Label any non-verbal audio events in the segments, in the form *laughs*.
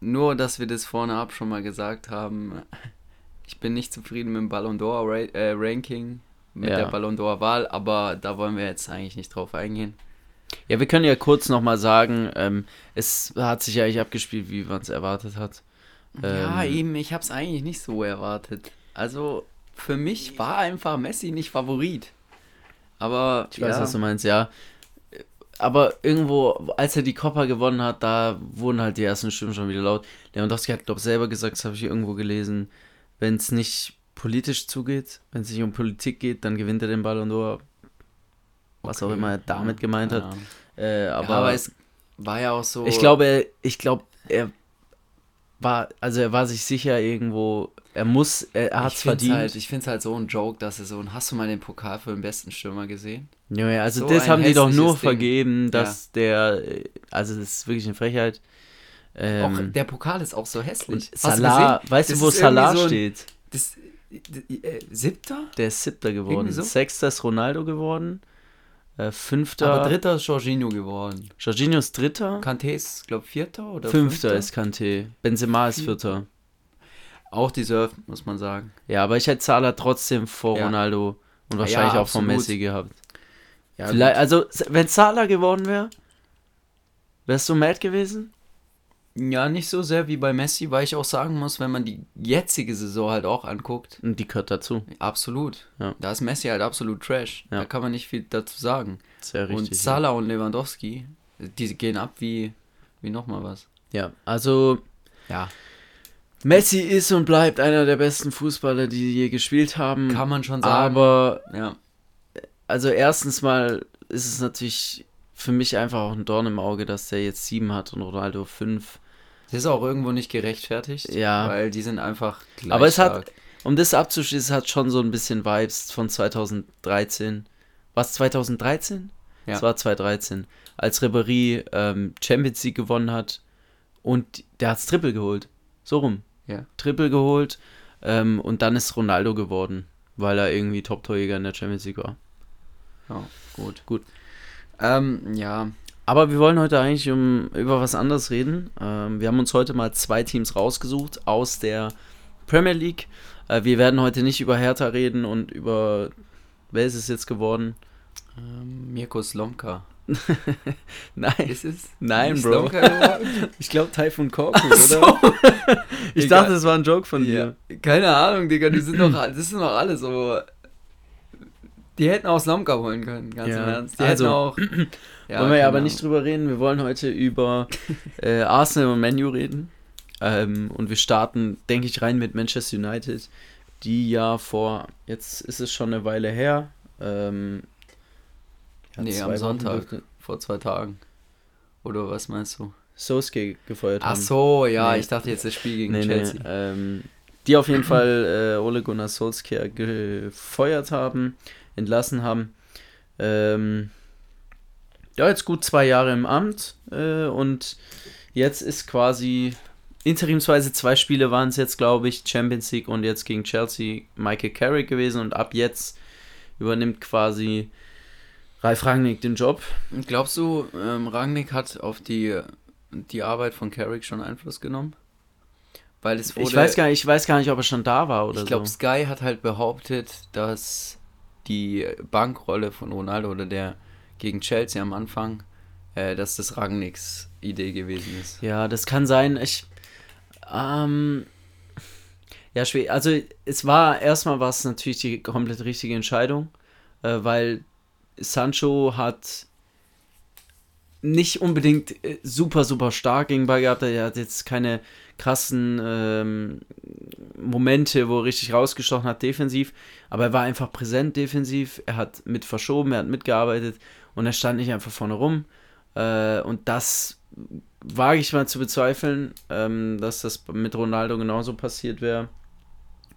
nur, dass wir das vorne ab schon mal gesagt haben. Ich bin nicht zufrieden mit dem Ballon d'Or äh, Ranking, mit Ja. der Ballon d'Or Wahl, aber da wollen wir jetzt eigentlich nicht drauf eingehen. Ja, wir können ja kurz nochmal sagen, ähm, es hat sich ja eigentlich abgespielt, wie man es erwartet hat. ja, Ähm, eben, ich habe es eigentlich nicht so erwartet. Also für mich war einfach Messi nicht Favorit. Aber Ich weiß, ja, was du meinst, ja. Aber irgendwo, als er die Coppa gewonnen hat, da wurden halt die ersten Stimmen schon wieder laut. Lewandowski hat, glaube ich, selber gesagt, das habe ich irgendwo gelesen, wenn es nicht politisch zugeht, wenn es nicht um Politik geht, dann gewinnt er den Ballon d'Or. Was auch okay, immer er damit ja, gemeint keine hat. Äh, Ja, aber, aber es war ja auch so. ich glaube, er- ich glaube, er war, also er war sich sicher irgendwo, er muss, er, er hat es verdient. Halt, ich finde es halt so ein Joke, dass er so ein. Hast du mal den Pokal für den besten Stürmer gesehen? Ja, ja, also So das haben die doch nur Ding. vergeben, dass der, äh, also das ist wirklich eine Frechheit. Ähm, auch, der Pokal ist auch so hässlich. du Salah, weißt du, Das wo ist Salah so ein- steht? Das, äh, siebter? Der ist siebter geworden. So? Sechster ist Ronaldo geworden. Äh, fünfter. Aber dritter ist Jorginho geworden. Jorginho ist dritter. Kanté ist, glaube vierter oder Fünfter ist Kanté. Benzema ist Vierter. Auch deserved, muss man sagen. Ja, aber ich hätte Salah trotzdem vor Ja. Ronaldo und Ja, wahrscheinlich auch vor. Messi gehabt. Ja, Vielleicht, gut. also, wenn Salah geworden wäre, wärst du mad gewesen? Ja, nicht so sehr wie bei Messi, weil ich auch sagen muss, wenn man die jetzige Saison halt auch anguckt, Und die gehört dazu. absolut. Ja. Da ist Messi halt absolut Trash. Ja. Da kann man nicht viel dazu sagen. Sehr richtig. und Salah und Lewandowski, die gehen ab wie, wie nochmal was. Ja, also Ja. Messi ist und bleibt einer der besten Fußballer, die je gespielt haben. Kann man schon sagen. Aber ja. also erstens mal ist es natürlich für mich einfach auch ein Dorn im Auge, dass der jetzt sieben hat und Ronaldo fünf. Das ist auch irgendwo nicht gerechtfertigt. Ja. Weil die sind einfach gleich Aber es hat, stark. um das abzuschließen, es hat schon so ein bisschen Vibes von 2013. Was 2013? Ja. Es war 2013, als Ribéry ähm, Champions League gewonnen hat und der hat's Triple geholt. So rum. Ja. Triple geholt ähm, und dann ist Ronaldo geworden, weil er irgendwie Top-Torjäger in der Champions League war. Ja, gut. Gut. Ähm, ja. Aber wir wollen heute eigentlich um, über was anderes reden. Ähm, wir haben uns heute mal zwei Teams rausgesucht aus der Premier League. Äh, wir werden heute nicht über Hertha reden und über, wer ist es jetzt geworden? Ähm, Mirko Slomka. *laughs* Nein, Ist es? Nein, Ist Bro. *laughs* Ich glaube Typhoon Korkut, Ach so. oder? Ich Egal. dachte, das war ein Joke von Ja. dir. Keine Ahnung, Digga. Die sind doch, das sind doch alle so. Die hätten auch Slomka holen können, ganz Ja. im Ernst. Die Also, hätten auch. *clears throat* Ja, wollen wir ja aber Ahnung. nicht drüber reden. Wir wollen heute über *laughs* äh, Arsenal und Manu reden. Ähm, und wir starten, denke ich, rein mit Manchester United, die ja vor, jetzt ist es schon eine Weile her. Ähm, ja, Nee, am Sonntag. Vor zwei Tagen. Oder was meinst du? Solskjaer gefeuert Ach haben. so, ja, Nee. ich dachte jetzt das Spiel gegen Nee, nee, Chelsea. ähm, die auf jeden Fall äh, Ole Gunnar Solskjaer gefeuert haben, entlassen haben. Ähm, ja, jetzt gut zwei Jahre im Amt äh, und jetzt ist quasi interimsweise zwei Spiele waren es jetzt, glaube ich, Champions League und jetzt gegen Chelsea Michael Carrick gewesen und ab jetzt übernimmt quasi Ralf Rangnick den Job. Glaubst du, ähm, Rangnick hat auf die, die Arbeit von Carrick schon Einfluss genommen? Weil es wurde. ich weiß gar nicht, ich weiß gar nicht, ob er schon da war oder Ich glaube, so. Sky hat halt behauptet, dass die Bankrolle von Ronaldo oder der gegen Chelsea am Anfang, äh, dass das Rangnicks Idee gewesen ist. Ja, das kann sein. Ich. Ähm, ja, schwer. Also, es war erstmal was natürlich die komplett richtige Entscheidung, äh, weil Sancho hat nicht unbedingt äh, super, super stark gegen Ball gehabt. Er hat jetzt keine krassen ähm, Momente, wo er richtig rausgestochen hat defensiv, aber er war einfach präsent defensiv. Er hat mit verschoben, er hat mitgearbeitet und er stand nicht einfach vorne rum. Äh, und das wage ich mal zu bezweifeln, ähm, dass das mit Ronaldo genauso passiert wäre.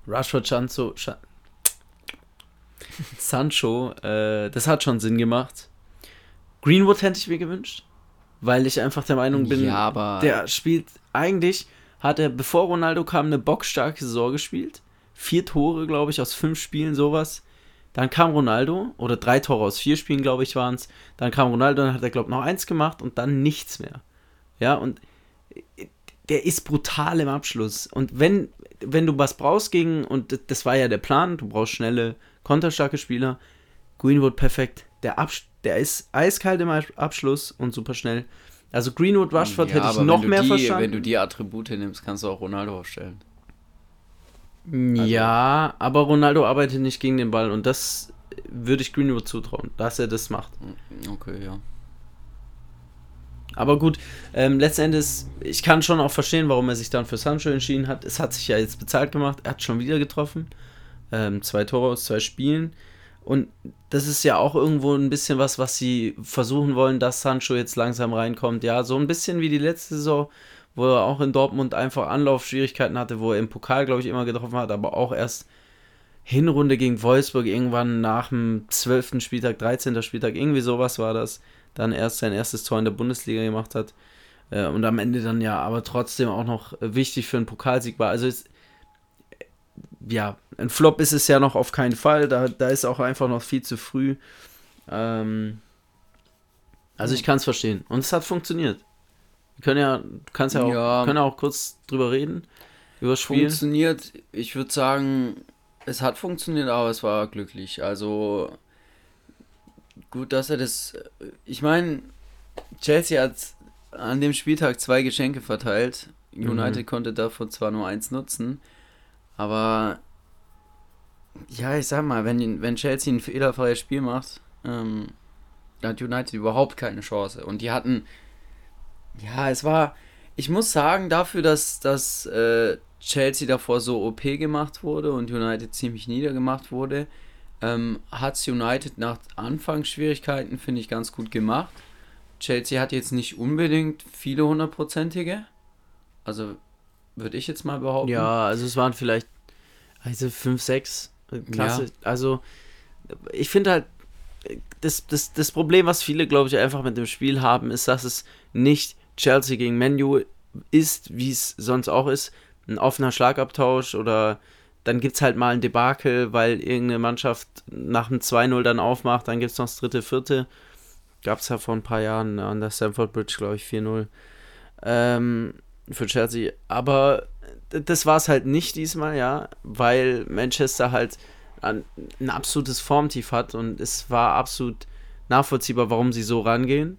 Rashford, Sancho, Scha- *laughs* Sancho, äh, das hat schon Sinn gemacht. Greenwood hätte ich mir gewünscht, weil ich einfach der Meinung bin, ja, der spielt eigentlich, hat er, bevor Ronaldo kam, eine bockstarke Saison gespielt. Vier Tore, glaube ich, aus fünf Spielen, sowas. Dann kam Ronaldo, oder drei Tore aus vier Spielen, glaube ich, waren es. Dann kam Ronaldo, dann hat er, glaube ich, noch eins gemacht und dann nichts mehr. Ja, und der ist brutal im Abschluss. Und wenn, wenn du was brauchst gegen, und das war ja der Plan, du brauchst schnelle, konterstarke Spieler, Greenwood perfekt. Der, Abs der ist eiskalt im Abschluss und super schnell. Also Greenwood, Rushford ja, hätte ich noch mehr die, verstanden. Wenn du die Attribute nimmst, kannst du auch Ronaldo aufstellen. Also, ja, aber Ronaldo arbeitet nicht gegen den Ball und das würde ich Greenwood zutrauen, dass er das macht. Okay, ja. Aber gut, ähm, letztendlich, ich kann schon auch verstehen, warum er sich dann für Sancho entschieden hat. Es hat sich ja jetzt bezahlt gemacht, er hat schon wieder getroffen. Ähm, zwei Tore aus zwei Spielen. Und das ist ja auch irgendwo ein bisschen was, was sie versuchen wollen, dass Sancho jetzt langsam reinkommt. Ja, so ein bisschen wie die letzte Saison, wo er auch in Dortmund einfach Anlaufschwierigkeiten hatte, wo er im Pokal, glaube ich, immer getroffen hat, aber auch erst Hinrunde gegen Wolfsburg irgendwann nach dem 12. Spieltag, 13. Spieltag, irgendwie sowas war das, dann erst sein erstes Tor in der Bundesliga gemacht hat. Äh, und am Ende dann ja, aber trotzdem auch noch wichtig für einen Pokalsieg war. Also es, ja, ein Flop ist es ja noch auf keinen Fall. Da, da ist auch einfach noch viel zu früh. Ähm, also ich kann es verstehen. Und es hat funktioniert. Wir können ja, du kannst ja auch, ja, können auch kurz drüber reden. Über Spiel. Funktioniert, ich würde sagen, es hat funktioniert, aber es war glücklich. Also gut, dass er das. Ich meine, Chelsea hat an dem Spieltag zwei Geschenke verteilt. United mhm. konnte davon zwar nur eins nutzen, aber ja, ich sag mal, wenn, wenn Chelsea ein fehlerfreies Spiel macht, ähm, hat United überhaupt keine Chance. Und die hatten, ja, es war, ich muss sagen, dafür, dass, dass äh, Chelsea davor so OP gemacht wurde und United ziemlich niedergemacht wurde, ähm, hat United nach Anfangsschwierigkeiten, finde ich, ganz gut gemacht. Chelsea hat jetzt nicht unbedingt viele hundertprozentige. Also würde ich jetzt mal behaupten. Ja, also es waren vielleicht also 5, 6 Klasse. Ja. Also, ich finde halt, das, das, das Problem, was viele, glaube ich, einfach mit dem Spiel haben, ist, dass es nicht Chelsea gegen Menu ist, wie es sonst auch ist. Ein offener Schlagabtausch oder dann gibt es halt mal ein Debakel, weil irgendeine Mannschaft nach dem 2-0 dann aufmacht, dann gibt es noch das dritte, vierte. Gab es ja vor ein paar Jahren an der Stamford Bridge, glaube ich, 4-0 ähm, für Chelsea. Aber das war es halt nicht diesmal, ja, weil Manchester halt ein, ein absolutes Formtief hat und es war absolut nachvollziehbar, warum sie so rangehen.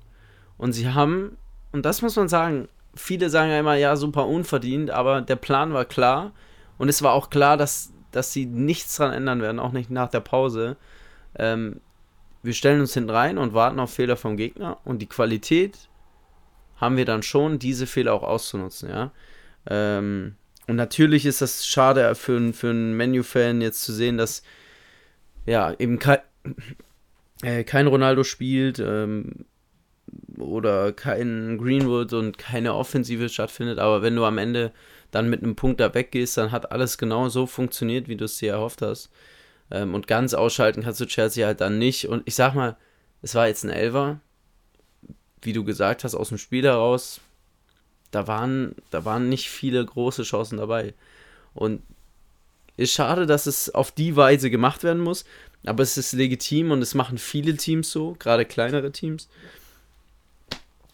Und sie haben, und das muss man sagen, viele sagen ja immer, ja, super unverdient, aber der Plan war klar und es war auch klar, dass, dass sie nichts dran ändern werden, auch nicht nach der Pause. Ähm, wir stellen uns hinten rein und warten auf Fehler vom Gegner und die Qualität haben wir dann schon, diese Fehler auch auszunutzen, ja. Ähm, und natürlich ist das schade für, für einen Menu-Fan jetzt zu sehen, dass ja eben kein, äh, kein Ronaldo spielt ähm, oder kein Greenwood und keine Offensive stattfindet. Aber wenn du am Ende dann mit einem Punkt da weggehst, dann hat alles genau so funktioniert, wie du es dir erhofft hast. Ähm, und ganz ausschalten kannst du Chelsea halt dann nicht. Und ich sag mal, es war jetzt ein Elver, wie du gesagt hast, aus dem Spiel heraus da waren, da waren nicht viele große Chancen dabei. Und ist schade, dass es auf die Weise gemacht werden muss, aber es ist legitim und es machen viele Teams so, gerade kleinere Teams.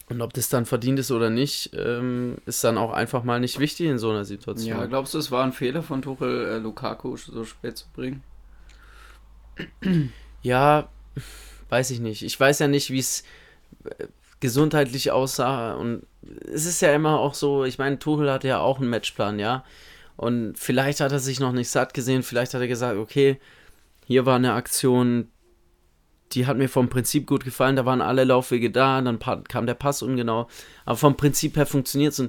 Und ob das dann verdient ist oder nicht, ähm, ist dann auch einfach mal nicht wichtig in so einer Situation. Ja, glaubst du, es war ein Fehler von Tuchel, äh, Lukaku so spät zu bringen? Ja, weiß ich nicht. Ich weiß ja nicht, wie es gesundheitlich aussah. Und es ist ja immer auch so, ich meine, Tuchel hatte ja auch einen Matchplan, ja. Und vielleicht hat er sich noch nicht satt gesehen, vielleicht hat er gesagt, okay, hier war eine Aktion, die hat mir vom Prinzip gut gefallen, da waren alle Laufwege da, dann kam der Pass ungenau. Aber vom Prinzip her funktioniert es.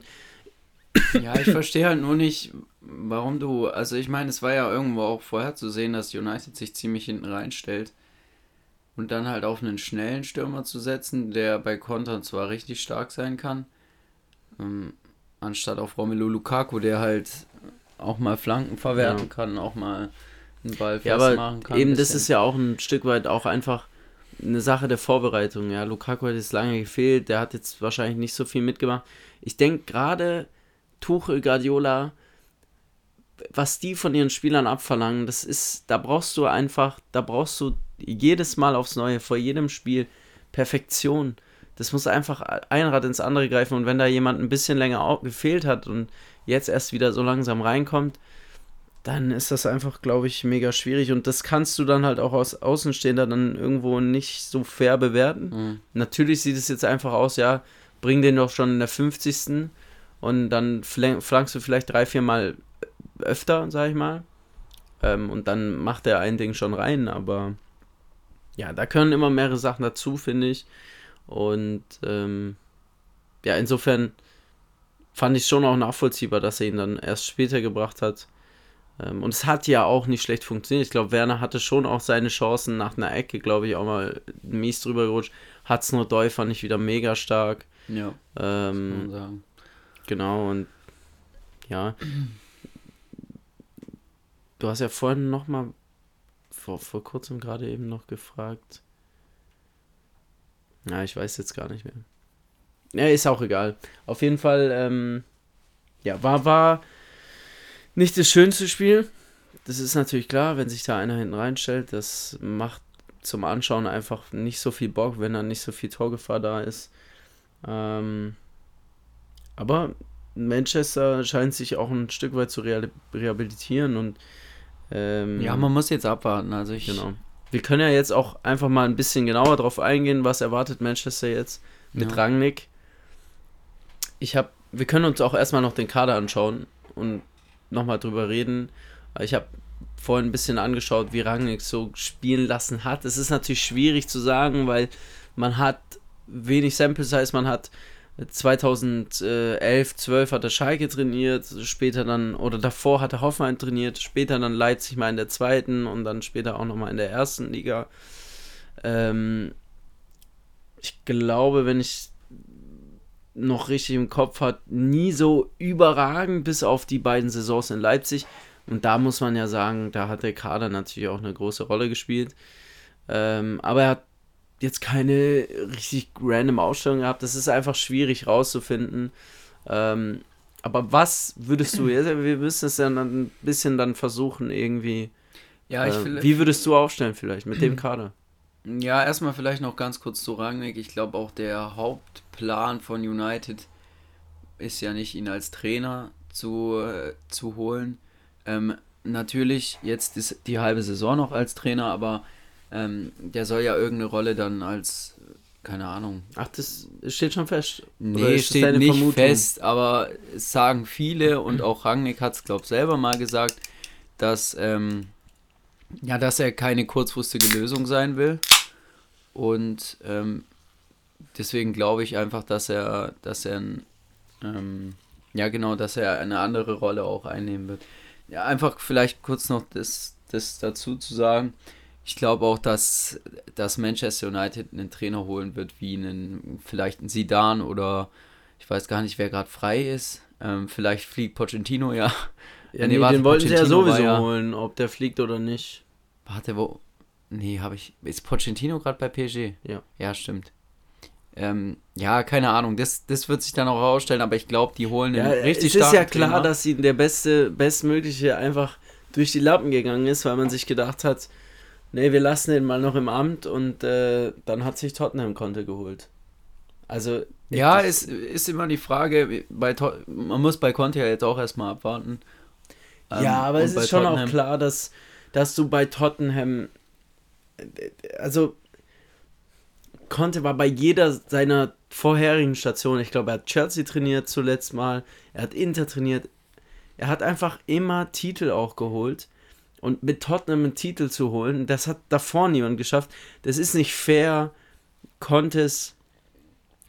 Ja, ich verstehe halt nur nicht, warum du, also ich meine, es war ja irgendwo auch vorher zu sehen, dass United sich ziemlich hinten reinstellt und dann halt auf einen schnellen Stürmer zu setzen, der bei Kontern zwar richtig stark sein kann, ähm, anstatt auf Romelu Lukaku, der halt auch mal Flanken verwerten ja. kann, auch mal einen Ball festmachen ja, kann. Eben, das ist ja auch ein Stück weit auch einfach eine Sache der Vorbereitung. Ja, Lukaku hat jetzt lange gefehlt, der hat jetzt wahrscheinlich nicht so viel mitgemacht. Ich denke gerade Tuchel, Guardiola, was die von ihren Spielern abverlangen, das ist, da brauchst du einfach, da brauchst du jedes Mal aufs Neue, vor jedem Spiel Perfektion. das muss einfach ein Rad ins andere greifen. Und wenn da jemand ein bisschen länger gefehlt hat und jetzt erst wieder so langsam reinkommt, dann ist das einfach, glaube ich, mega schwierig. Und das kannst du dann halt auch als Außenstehender dann irgendwo nicht so fair bewerten. Mhm. Natürlich sieht es jetzt einfach aus, ja, bring den doch schon in der 50. Und dann flankst du vielleicht drei, vier Mal öfter, sag ich mal. Ähm, und dann macht er ein Ding schon rein, aber ja, da können immer mehrere Sachen dazu, finde ich. Und ähm, ja, insofern fand ich schon auch nachvollziehbar, dass er ihn dann erst später gebracht hat. Ähm, und es hat ja auch nicht schlecht funktioniert. Ich glaube, Werner hatte schon auch seine Chancen nach einer Ecke, glaube ich, auch mal mies drüber gerutscht. Hat's nur Doi fand ich wieder mega stark. Ja. Ähm. Genau, und ja. Du hast ja vorhin noch mal vor, vor kurzem gerade eben noch gefragt. Ja, ich weiß jetzt gar nicht mehr. Ja, ist auch egal. Auf jeden Fall, ähm, ja, war, war nicht das schönste Spiel. Das ist natürlich klar, wenn sich da einer hinten reinstellt. Das macht zum Anschauen einfach nicht so viel Bock, wenn da nicht so viel Torgefahr da ist. Ähm, aber Manchester scheint sich auch ein Stück weit zu rehabilitieren und ähm, ja, man muss jetzt abwarten. Also ich genau. Wir können ja jetzt auch einfach mal ein bisschen genauer drauf eingehen, was erwartet Manchester jetzt mit ja. Rangnick. Ich habe, wir können uns auch erstmal noch den Kader anschauen und nochmal drüber reden. Ich habe vorhin ein bisschen angeschaut, wie Rangnick so spielen lassen hat. Es ist natürlich schwierig zu sagen, weil man hat wenig Sample Size, man hat 2011, 12 hat er Schalke trainiert, später dann, oder davor hat er Hoffenheim trainiert, später dann Leipzig mal in der zweiten und dann später auch nochmal in der ersten Liga. Ähm, ich glaube, wenn ich noch richtig im Kopf hat, nie so überragend bis auf die beiden Saisons in Leipzig. Und da muss man ja sagen, da hat der Kader natürlich auch eine große Rolle gespielt. Ähm, aber er hat jetzt keine richtig random Ausstellung gehabt. Das ist einfach schwierig rauszufinden. Ähm, aber was würdest du, *clears throat* wir müssen es ja dann ein bisschen dann versuchen, irgendwie. Ja, ich äh, Wie würdest du aufstellen, vielleicht mit dem *clears throat* Kader? Ja, erstmal vielleicht noch ganz kurz zu Rangnick. Ich glaube auch der Hauptplan von United ist ja nicht, ihn als Trainer zu, äh, zu holen. Ähm, natürlich, jetzt ist die halbe Saison noch als Trainer, aber ähm, der soll ja irgendeine Rolle dann als, keine Ahnung. Ach, das steht schon fest? Nee, steht nicht Vermutung? fest, aber es sagen viele und auch Rangnick hat es, glaube ich, selber mal gesagt, dass, ähm, ja, dass er keine kurzfristige Lösung sein will. Und ähm, deswegen glaube ich einfach, dass er, dass er ein, ähm, ja genau, dass er eine andere Rolle auch einnehmen wird. Ja, einfach vielleicht kurz noch das, das dazu zu sagen ich glaube auch, dass, dass Manchester United einen Trainer holen wird, wie einen, vielleicht einen Sidan oder ich weiß gar nicht, wer gerade frei ist. Ähm, vielleicht fliegt Pochettino ja. Ja, nee, nee warte, den wollten sie ja sowieso ja, holen, ob der fliegt oder nicht. Warte, wo? Nee, habe ich. Ist Pochettino gerade bei PSG? Ja. Ja, stimmt. Ähm, ja, keine Ahnung, das, das wird sich dann auch herausstellen, aber ich glaube, die holen ja, einen richtig Es ist ja klar, Trainer. dass ihnen der beste, bestmögliche einfach durch die Lappen gegangen ist, weil man sich gedacht hat, nee, wir lassen ihn mal noch im Amt und äh, dann hat sich Tottenham Konte geholt. Also. Ja, es ist immer die Frage, bei man muss bei Conte ja jetzt auch erstmal abwarten. Ähm, ja, aber es ist schon Tottenham. auch klar, dass, dass du bei Tottenham. Also. Conte war bei jeder seiner vorherigen Stationen, ich glaube, er hat Chelsea trainiert zuletzt mal, er hat Inter trainiert, er hat einfach immer Titel auch geholt und mit Tottenham einen Titel zu holen, das hat davor niemand geschafft. Das ist nicht fair. Contes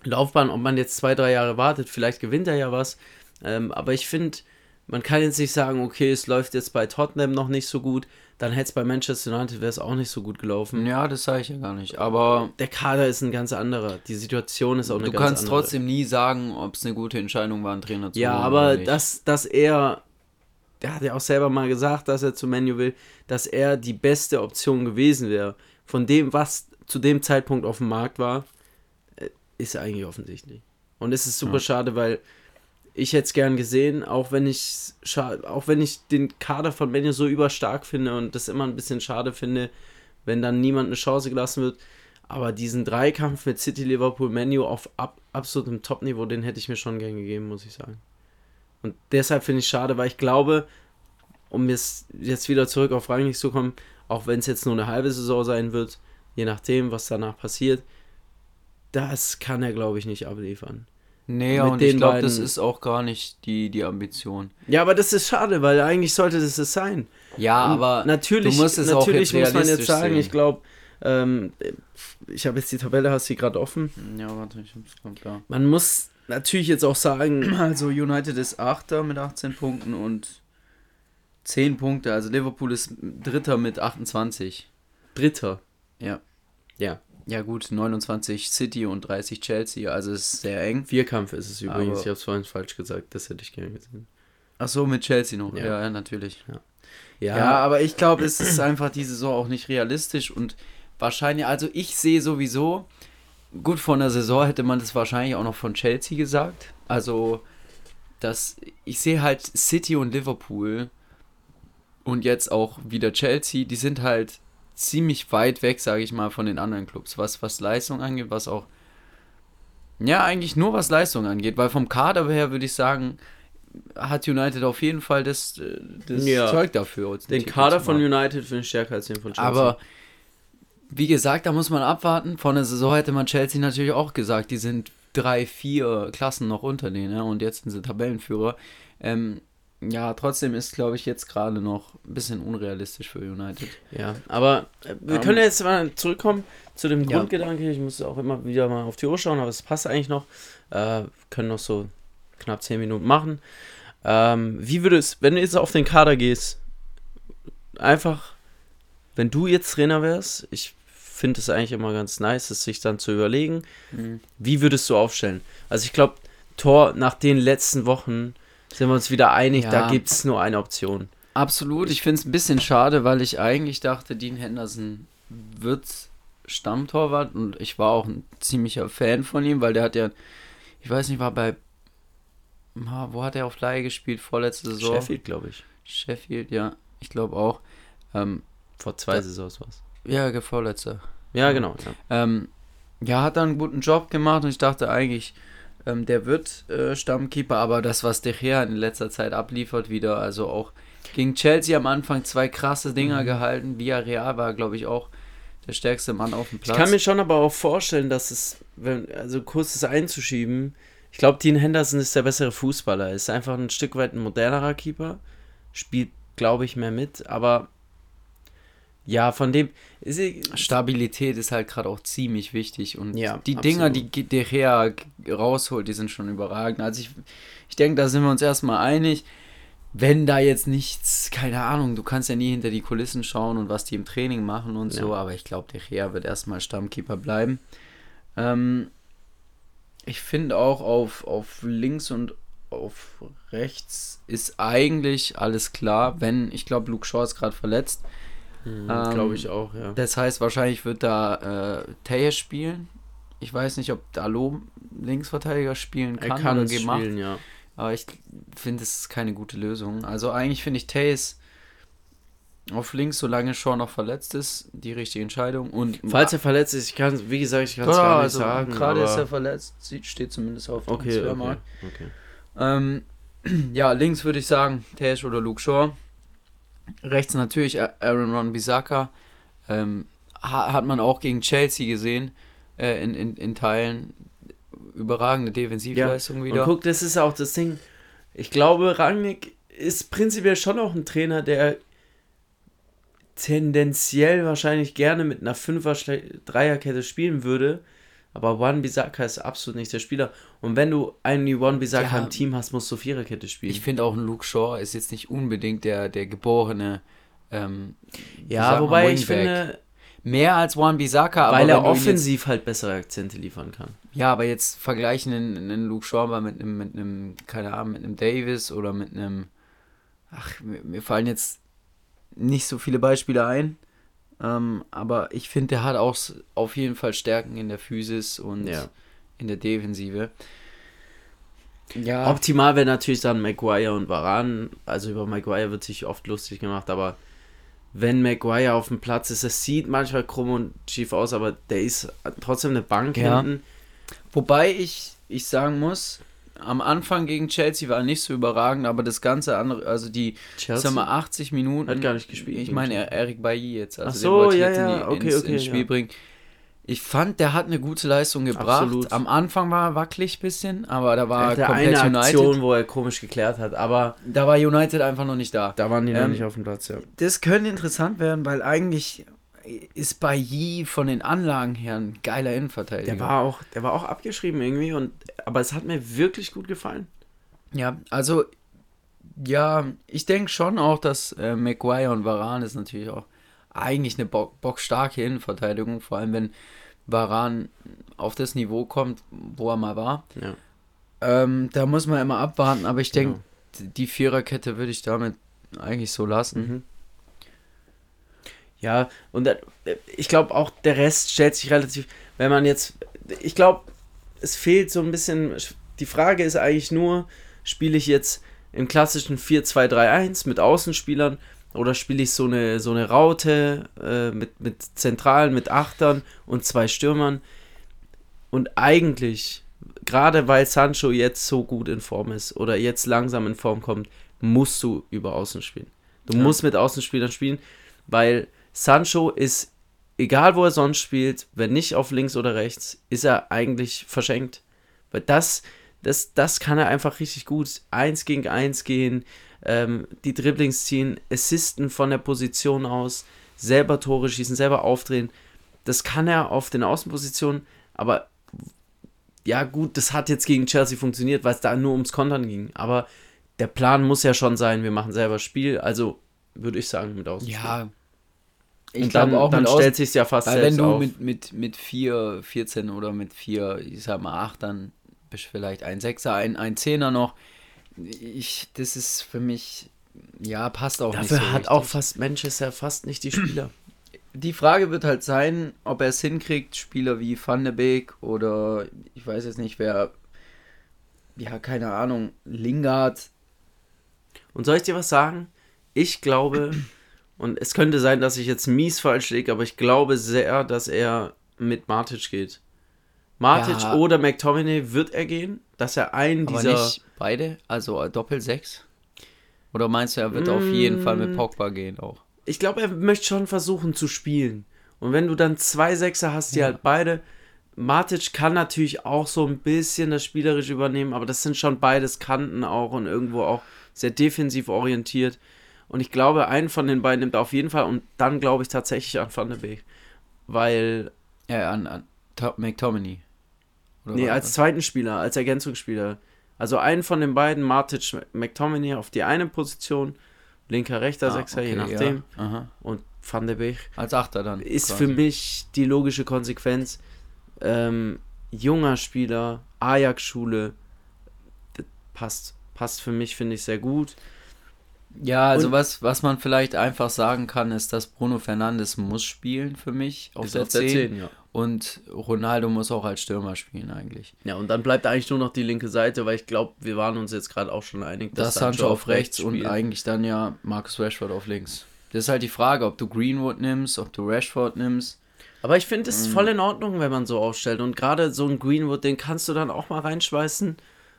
Laufbahn, ob man jetzt zwei, drei Jahre wartet, vielleicht gewinnt er ja was. Ähm, aber ich finde, man kann jetzt nicht sagen, okay, es läuft jetzt bei Tottenham noch nicht so gut, dann hätte es bei Manchester United wäre es auch nicht so gut gelaufen. Ja, das sage ich ja gar nicht. Aber der Kader ist ein ganz anderer. Die Situation ist auch eine ganz andere. Du kannst trotzdem nie sagen, ob es eine gute Entscheidung war, einen Trainer zu Ja, aber dass, dass er der hat ja auch selber mal gesagt, dass er zu Menu will, dass er die beste Option gewesen wäre. Von dem, was zu dem Zeitpunkt auf dem Markt war, äh, ist er eigentlich offensichtlich. Und es ist super ja. schade, weil ich hätte es gern gesehen, auch wenn ich auch wenn ich den Kader von Menu so überstark finde und das immer ein bisschen schade finde, wenn dann niemand eine Chance gelassen wird. Aber diesen Dreikampf mit City, Liverpool, Menu auf ab, absolutem Top-Niveau, den hätte ich mir schon gern gegeben, muss ich sagen. Und deshalb finde ich schade, weil ich glaube, um jetzt, jetzt wieder zurück auf Rangnick zu kommen, auch wenn es jetzt nur eine halbe Saison sein wird, je nachdem, was danach passiert, das kann er, glaube ich, nicht abliefern. Nee, Mit und ich glaube, das ist auch gar nicht die, die Ambition. Ja, aber das ist schade, weil eigentlich sollte das es sein. Ja, Und aber natürlich, es natürlich muss man jetzt sagen, sehen. ich glaube, ähm, ich habe jetzt die Tabelle, hast du gerade offen. Ja, warte, ich hab's grad da. Man muss natürlich jetzt auch sagen, *clears throat* Also United ist Achter mit 18 Punkten und 10 Punkte. Also Liverpool ist Dritter mit 28. Dritter. Ja. Ja. Ja gut, 29 City und 30 Chelsea. Also es ist sehr eng. Vierkampf ist es übrigens. Aber- ich habe es vorhin falsch gesagt. Das hätte ich gerne gesehen. Ach so, mit Chelsea noch. Ja. Ja, ja, natürlich. Ja, Ja, aber ich glaube, es ist einfach die Saison auch nicht realistisch und wahrscheinlich, also ich sehe sowieso, gut, von der Saison hätte man das wahrscheinlich auch noch von Chelsea gesagt. Also, dass ich sehe halt City und Liverpool und jetzt auch wieder Chelsea, die sind halt ziemlich weit weg, sage ich mal, von den anderen Clubs, was, was Leistung angeht, was auch, ja, eigentlich nur was Leistung angeht, weil vom Kader her würde ich sagen, hat United auf jeden Fall das, äh, das Ja. Zeug dafür. den Titel Kader von. United finde ich stärker als den von Chelsea. Aber wie gesagt, da muss man abwarten. Vor der Saison hätte man Chelsea natürlich auch gesagt, die sind drei, vier Klassen noch unter denen ne? und jetzt sind sie Tabellenführer. Ähm, ja, trotzdem ist, glaube ich, jetzt gerade noch ein bisschen unrealistisch für United. Ja, aber äh, wir Ähm, können jetzt mal zurückkommen zu dem. Grundgedanke. Ich muss auch immer wieder mal auf die Uhr schauen, aber es passt eigentlich noch. Äh, können noch so knapp 10 Minuten machen. Ähm, wie würdest, wenn du jetzt auf den Kader gehst, einfach, wenn du jetzt Trainer wärst, ich finde es eigentlich immer ganz nice, es sich dann zu überlegen, wie würdest du aufstellen? Also ich glaube, Tor nach den letzten Wochen sind wir uns wieder einig, Ja. da gibt es nur eine Option. Absolut, ich finde es ein bisschen schade, weil ich eigentlich dachte, Dean Henderson wird Stammtorwart und ich war auch ein ziemlicher Fan von ihm, weil der hat ja, ich weiß nicht, war bei, wo hat er auf Leihe gespielt, vorletzte Saison? Sheffield, glaube ich. Sheffield, ja, ich glaube auch. Ähm, Vor zwei Da- Saisons war es. Ja, vorletzter. Ja, genau. Ja. Ähm, ja, hat dann einen guten Job gemacht und ich dachte eigentlich, ähm, der wird äh, Stammkeeper, aber das, was De Gea in letzter Zeit abliefert, wieder, also auch gegen Chelsea am Anfang zwei krasse Dinger gehalten. Villarreal war, glaube ich, auch der stärkste Mann auf dem Ich Platz. kann mir schon aber auch vorstellen, dass es, wenn, also kurz das einzuschieben, ich glaube, Dean Henderson ist der bessere Fußballer. Ist einfach ein Stück weit ein modernerer Keeper. Spielt, glaube ich, mehr mit, aber ja, von dem. Ist, Stabilität ist halt gerade auch ziemlich wichtig und Ja, die Dinger, absolut. die De Gea rausholt, die sind schon überragend. Also ich, ich denke, da sind wir uns erstmal einig. Wenn da jetzt nichts, keine Ahnung, du kannst ja nie hinter die Kulissen schauen und was die im Training machen und so, Ja. aber ich glaube, De Gea wird erstmal Stammkeeper bleiben. Ähm, ich finde auch auf, auf links und auf rechts ist eigentlich alles klar, wenn, ich glaube, Luke Shaw ist gerade verletzt. Glaube Ähm, ich auch, ja. Das heißt, wahrscheinlich wird da äh, Teje spielen. Ich weiß nicht, ob Dalo Linksverteidiger spielen Er kann, kann oder es gemacht. spielen, ja. Aber ich finde, es ist keine gute Lösung. Also eigentlich finde ich Tays auf links, solange Shaw noch verletzt ist, die richtige Entscheidung. Und Falls er verletzt ist, ich kann, wie gesagt, ich kann es gar nicht also sagen. gerade ist er verletzt, steht zumindest auf dem Okay, okay, okay. Ähm, *clears throat* ja, links würde ich sagen, Tesh oder Luke Shaw. Rechts natürlich Aaron Ron Bisaka. Ähm, ha hat man auch gegen Chelsea gesehen, äh, in, in, in Teilen. Überragende Defensivleistung Und wieder. guck, das ist auch das Ding. Ich glaube, Rangnick ist prinzipiell schon auch ein Trainer, der tendenziell wahrscheinlich gerne mit einer 5er Dreierkette spielen würde. Aber One Bisaka ist absolut nicht der Spieler. Und wenn du einen One Bisaka Ja. im Team hast, musst du Viererkette spielen. Ich finde auch ein Luke Shaw ist jetzt nicht unbedingt der, der geborene. Ähm, wie ja, man, wobei ich finde, Mehr als Juan Bisaka, aber weil er offensiv halt bessere Akzente liefern kann. Ja, aber jetzt vergleichen einen, einen Luke Shaw mal mit einem, mit einem, keine Ahnung, mit einem Davis oder mit einem. Ach, mir, mir fallen jetzt nicht so viele Beispiele ein. Ähm, aber ich finde, der hat auch auf jeden Fall Stärken in der Physis und Ja. in der Defensive. Ja, Optimal wäre natürlich dann Maguire und Varan. Also über Maguire wird sich oft lustig gemacht, aber wenn Maguire auf dem Platz ist. Es sieht manchmal krumm und schief aus, aber der ist trotzdem eine Bank Ja. hinten. Wobei ich, ich sagen muss, am Anfang gegen Chelsea war nicht so überragend, aber das ganze andere, also die, Chelsea? mal, 80 Minuten. Hat gar nicht gespielt Ich meine, er- Eric Bailly jetzt. Also Ach den so, wollte ich ja, jetzt in die, okay, ins, okay, ins Spiel ja. bringen. Ich fand, der hat eine gute Leistung gebracht. Absolut. Am Anfang war er wackelig bisschen, aber da Er war hatte komplett eine United. Aktion, wo er komisch geklärt hat, aber Da war United einfach noch nicht da. da waren die noch Ähm, nicht auf dem Platz, ja. Das könnte interessant werden, weil eigentlich ist Bailly von den Anlagen her ein geiler Innenverteidiger. Der war auch, der war auch abgeschrieben irgendwie und aber es hat mir wirklich gut gefallen. Ja, also, ja, ich denke schon auch, dass äh, Maguire und Varane ist natürlich auch eigentlich eine bock bockstarke Innenverteidigung, vor allem wenn Varane auf das Niveau kommt, wo er mal war. Ja. Ähm, da muss man immer abwarten, aber ich denke, Genau. die Viererkette würde ich damit eigentlich so lassen. Mhm. Ja, und ich glaube auch der Rest stellt sich relativ, wenn man jetzt, ich glaube, es fehlt so ein bisschen, die Frage ist eigentlich nur, spiele ich jetzt im klassischen 4-2-3-1 mit Außenspielern oder spiele ich so eine, so eine Raute äh, mit, mit Zentralen, mit Achtern und zwei Stürmern und eigentlich, gerade weil Sancho jetzt so gut in Form ist oder jetzt langsam in Form kommt, musst du über Außen spielen. Du Ja. musst mit Außenspielern spielen, weil Sancho ist, egal wo er sonst spielt, wenn nicht auf links oder rechts, ist er eigentlich verschenkt. Weil das, das, das kann er einfach richtig gut. Eins gegen eins gehen, ähm, die Dribblings ziehen, Assisten von der Position aus, selber Tore schießen, selber aufdrehen. Das kann er auf den Außenpositionen, aber ja gut, das hat jetzt gegen Chelsea funktioniert, weil es da nur ums Kontern ging. Aber der Plan muss ja schon sein, wir machen selber Spiel. Also würde ich sagen, mit Außenspiel. Ja, ich glaube auch dann stellt sich ja fast Weil selbst wenn du auf. mit, mit, mit 4, 14 oder mit 4, ich sag mal 8, dann bist du vielleicht ein Sechser, ein, ein Zehner noch. Ich, das ist für mich, ja, passt auch Dafür nicht so hat richtig. auch fast Manchester fast nicht die Spieler. Die Frage wird halt sein, ob er es hinkriegt, Spieler wie Van de Beek oder ich weiß jetzt nicht, wer, ja, keine Ahnung, Lingard. Und soll ich dir was sagen? Ich glaube, und es könnte sein, dass ich jetzt mies falsch liege, aber ich glaube sehr, dass er mit Matic geht. Matic Ja. oder McTominay wird er gehen, dass er einen Aber dieser. nicht beide, also Doppel-6? Oder meinst du, er wird auf jeden Fall Mm. mit Pogba gehen auch? Ich glaube, er möchte schon versuchen zu spielen. Und wenn du dann zwei Sechser hast, die Ja. halt beide. Matic kann natürlich auch so ein bisschen das spielerisch übernehmen, aber das sind schon beides Kanten auch und irgendwo auch sehr defensiv orientiert. Und ich glaube, einen von den beiden nimmt er auf jeden Fall und dann glaube ich tatsächlich an Van de Beek. Weil, Ja, an, an To- McTominay. Oder nee, als zweiten Spieler, als Ergänzungsspieler. Also einen von den beiden, Matic, McTominay auf die eine Position, linker, rechter Ah, Sechser, je okay, nachdem. Ja. Und Van de Beek Als Achter dann. ist quasi. für mich die logische Konsequenz. Ähm, junger Spieler, Ajax-Schule, passt. Passt für mich, finde ich, sehr gut. Ja, also Und- was, was man vielleicht einfach sagen kann, ist, dass Bruno Fernandes muss spielen für mich auf Ist der auf der 10. 10, ja. Und Ronaldo muss auch als Stürmer spielen eigentlich. Ja, und dann bleibt eigentlich nur noch die linke Seite, weil ich glaube, wir waren uns jetzt gerade auch schon einig, Das Sancho auf rechts und spielt. eigentlich dann ja Marcus Rashford auf links. Das ist halt die Frage, ob du Greenwood nimmst, ob du Rashford nimmst. Aber ich finde es Mhm. voll in Ordnung, wenn man so aufstellt. Und gerade so ein Greenwood, den kannst du dann auch mal reinschweißen.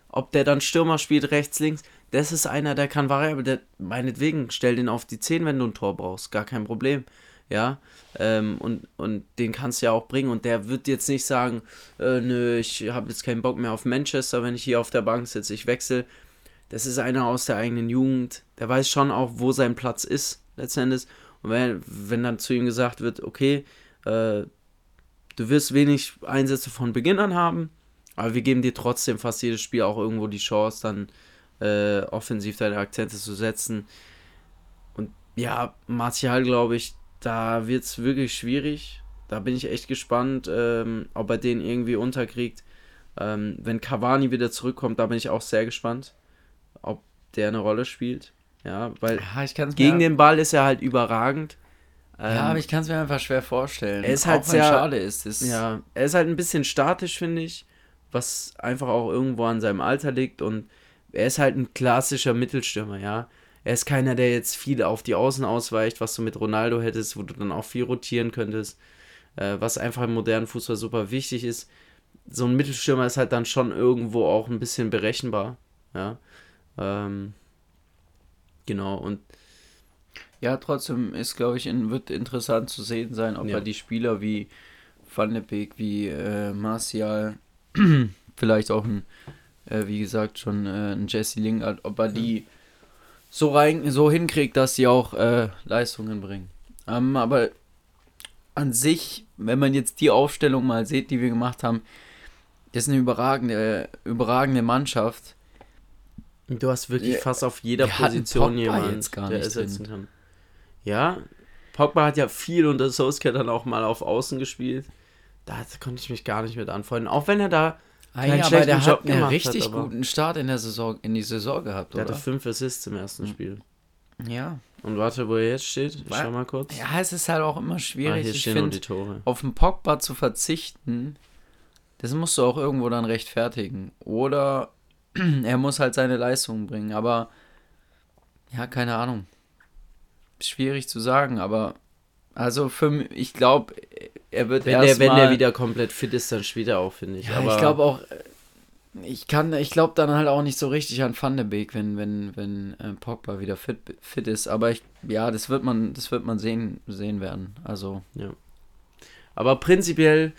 Ob der dann Stürmer spielt, rechts, links. Das ist einer, der kann variabel. Der, meinetwegen, stell den auf die 10, wenn du ein Tor brauchst. Gar kein Problem. Ja. Ähm, und, und den kannst du ja auch bringen. Und der wird jetzt nicht sagen, äh, nö, ich habe jetzt keinen Bock mehr auf Manchester, wenn ich hier auf der Bank sitze, ich wechsle. Das ist einer aus der eigenen Jugend. Der weiß schon auch, wo sein Platz ist, letztendlich. Und wenn, wenn dann zu ihm gesagt wird, okay, äh, du wirst wenig Einsätze von Beginn an haben, aber wir geben dir trotzdem fast jedes Spiel auch irgendwo die Chance, dann äh, offensiv deine Akzente zu setzen. Und ja, Martial, glaube ich, da wird es wirklich schwierig. Da bin ich echt gespannt, ähm, ob er den irgendwie unterkriegt. Ähm, wenn Cavani wieder zurückkommt, da bin ich auch sehr gespannt, ob der eine Rolle spielt. Ja, weil Ja, gegen den Ball ist er halt überragend. Ja, Ähm, aber ich kann es mir einfach schwer vorstellen. Er ist halt auch wenn sehr- schade ist. ist Ja, er ist halt ein bisschen statisch, finde ich, was einfach auch irgendwo an seinem Alter liegt und er ist halt ein klassischer Mittelstürmer, ja. Er ist keiner, der jetzt viel auf die Außen ausweicht, was du mit Ronaldo hättest, wo du dann auch viel rotieren könntest, äh, was einfach im modernen Fußball super wichtig ist. So ein Mittelstürmer ist halt dann schon irgendwo auch ein bisschen berechenbar. Ja. Ähm, genau, und ja, trotzdem ist, glaube ich, in, wird interessant zu sehen sein, ob ja. er die Spieler wie Van de Beek, wie äh, Martial, *clears throat* vielleicht auch ein, äh, wie gesagt, schon äh, ein Jesse Lingard, ob er die so rein, so hinkriegt, dass sie auch äh, Leistungen bringen. Ähm, aber an sich, wenn man jetzt die Aufstellung mal sieht, die wir gemacht haben, das ist eine überragende, überragende Mannschaft. Du hast wirklich fast auf jeder Position jemanden, der ersetzen kann. Ja, Pogba hat ja viel unter Solskjaer dann auch mal auf Außen gespielt. Da konnte ich mich gar nicht mit anfreunden. Auch wenn er da ah, ja, aber der Job hat einen richtig hat, guten Start in der Saison, in die Saison gehabt, der oder? Der hatte fünf Assists im ersten hm. Spiel. Ja. Und warte, wo er jetzt steht. Ich schau mal kurz. Ja, es ist halt auch immer schwierig. Ah, hier stehen find, die Tore. Auf den Pogba zu verzichten, das musst du auch irgendwo dann rechtfertigen. Oder *clears throat* er muss halt seine Leistungen bringen. Aber ja, keine Ahnung schwierig zu sagen, aber also für ich glaube, er wird wenn der, wenn der wieder komplett fit ist, dann spielt er auch, finde ich. Ja, aber ich glaube auch, ich kann, ich glaube dann halt auch nicht so richtig an Van de Beek, wenn, wenn, wenn äh, Pogba wieder fit, fit ist. Aber ich, ja, das wird man, das wird man sehen, sehen werden. Also. Ja. Aber prinzipiell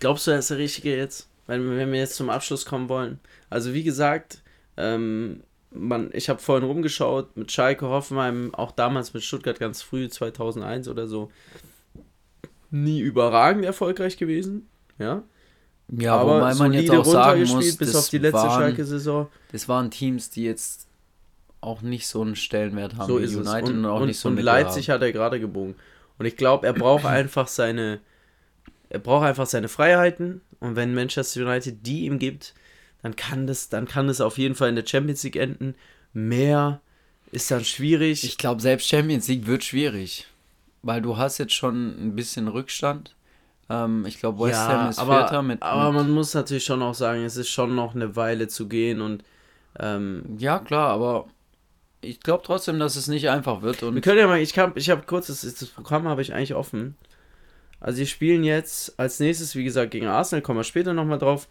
glaubst du, er ist der Richtige jetzt? Wenn, wenn wir jetzt zum Abschluss kommen wollen. Also wie gesagt, ähm, man, ich habe vorhin rumgeschaut mit Schalke Hoffenheim, auch damals mit Stuttgart ganz früh, 2001 oder so. Nie überragend erfolgreich gewesen, ja. Ja, aber wobei man jetzt auch sagen muss, bis auf die letzte Schalke-Saison. Das waren Teams, die jetzt auch nicht so einen Stellenwert haben so wie United und, und, auch und, nicht so Und Leipzig haben. hat er gerade gebogen. Und ich glaube, er braucht *laughs* einfach seine er braucht einfach seine Freiheiten und wenn Manchester United die ihm gibt, dann kann das, dann kann das auf jeden Fall in der Champions League enden. Mehr ist dann schwierig. Ich glaube, selbst Champions League wird schwierig. Weil du hast jetzt schon ein bisschen Rückstand. Ähm, ich glaube, West ja, Ham ist aber, Vierter mit. Aber man muss natürlich schon auch sagen, es ist schon noch eine Weile zu gehen und. Ähm, ja, klar, aber ich glaube trotzdem, dass es nicht einfach wird. Und wir können ja mal, ich, ich habe kurz, das, das Programm habe ich eigentlich offen. Also, sie spielen jetzt als nächstes, wie gesagt, gegen Arsenal, kommen wir später nochmal drauf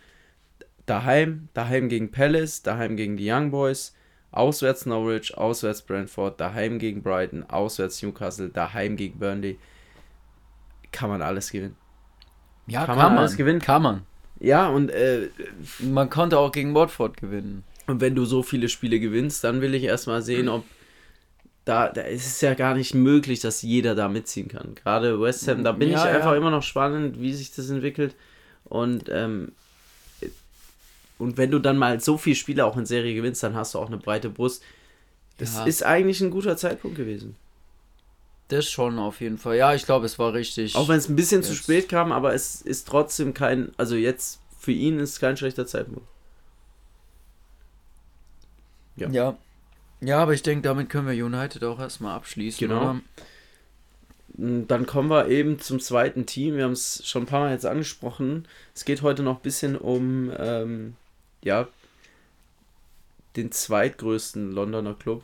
daheim, daheim gegen Palace, daheim gegen die Young Boys, auswärts Norwich, auswärts Brentford, daheim gegen Brighton, auswärts Newcastle, daheim gegen Burnley. Kann man alles gewinnen. Ja, kann, kann man alles gewinnen. Kann man. Ja, und äh, man konnte auch gegen Watford gewinnen. Und wenn du so viele Spiele gewinnst, dann will ich erstmal sehen, ob da, da ist es ja gar nicht möglich, dass jeder da mitziehen kann. Gerade West Ham, da bin ja, ich einfach ja. immer noch spannend, wie sich das entwickelt. Und ähm, und wenn du dann mal so viele Spiele auch in Serie gewinnst, dann hast du auch eine breite Brust. Das ja. ist eigentlich ein guter Zeitpunkt gewesen. Das schon auf jeden Fall. Ja, ich glaube, es war richtig. Auch wenn es ein bisschen jetzt. zu spät kam, aber es ist trotzdem kein, also jetzt für ihn ist kein schlechter Zeitpunkt. Ja. Ja, ja aber ich denke, damit können wir United auch erstmal abschließen. Genau. Oder? Dann kommen wir eben zum zweiten Team. Wir haben es schon ein paar Mal jetzt angesprochen. Es geht heute noch ein bisschen um ähm, ja, den zweitgrößten Londoner Club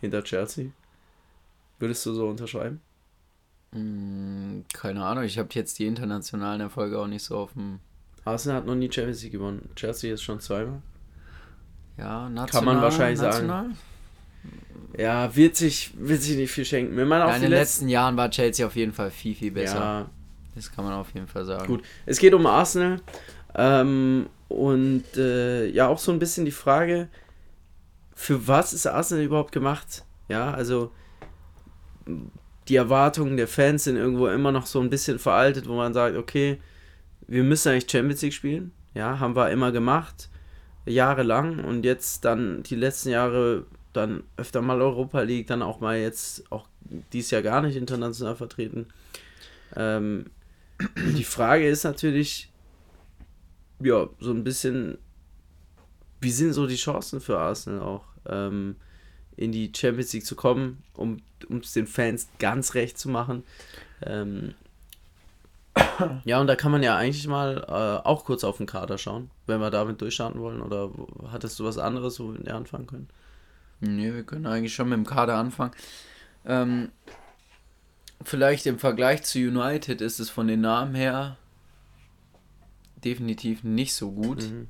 hinter Chelsea. Würdest du so unterschreiben? Hm, keine Ahnung, ich habe jetzt die internationalen Erfolge auch nicht so auf dem. Arsenal hat noch nie Champions League gewonnen. Chelsea ist schon zweimal. Ja, national. Kann man wahrscheinlich national? sagen. Ja, wird sich, wird sich nicht viel schenken. Wenn man ja, in den letzten Jahren war Chelsea auf jeden Fall viel, viel besser. Ja. Das kann man auf jeden Fall sagen. Gut, es geht um Arsenal. Ähm, und äh, ja, auch so ein bisschen die Frage, für was ist Arsenal überhaupt gemacht? Ja, also die Erwartungen der Fans sind irgendwo immer noch so ein bisschen veraltet, wo man sagt, okay, wir müssen eigentlich Champions League spielen. Ja, haben wir immer gemacht, jahrelang und jetzt dann die letzten Jahre dann öfter mal Europa League, dann auch mal jetzt, auch dies Jahr gar nicht international vertreten. Ähm, die Frage ist natürlich, ja, so ein bisschen, wie sind so die Chancen für Arsenal auch, ähm, in die Champions League zu kommen, um es den Fans ganz recht zu machen. Ähm, ja, und da kann man ja eigentlich mal äh, auch kurz auf den Kader schauen, wenn wir damit durchstarten wollen. Oder hattest du was anderes, wo wir anfangen können? Nee, wir können eigentlich schon mit dem Kader anfangen. Ähm, vielleicht im Vergleich zu United ist es von den Namen her definitiv nicht so gut. Mhm.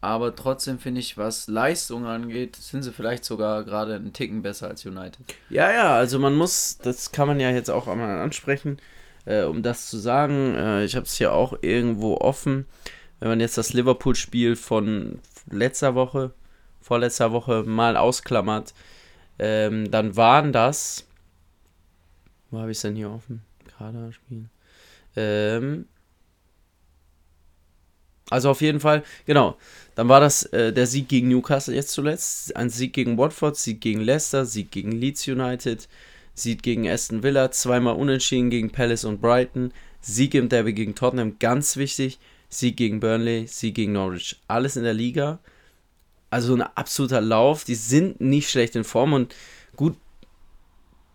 Aber trotzdem finde ich, was Leistung angeht, sind sie vielleicht sogar gerade einen Ticken besser als United. Ja, ja, also man muss, das kann man ja jetzt auch einmal ansprechen, äh, um das zu sagen. Äh, ich habe es hier auch irgendwo offen. Wenn man jetzt das Liverpool-Spiel von letzter Woche, vorletzter Woche mal ausklammert, ähm, dann waren das. Wo habe ich es denn hier offen? Kader spielen. Ähm, also auf jeden Fall, genau. Dann war das äh, der Sieg gegen Newcastle jetzt zuletzt, ein Sieg gegen Watford, Sieg gegen Leicester, Sieg gegen Leeds United, Sieg gegen Aston Villa, zweimal unentschieden gegen Palace und Brighton, Sieg im Derby gegen Tottenham, ganz wichtig, Sieg gegen Burnley, Sieg gegen Norwich, alles in der Liga. Also ein absoluter Lauf, die sind nicht schlecht in Form und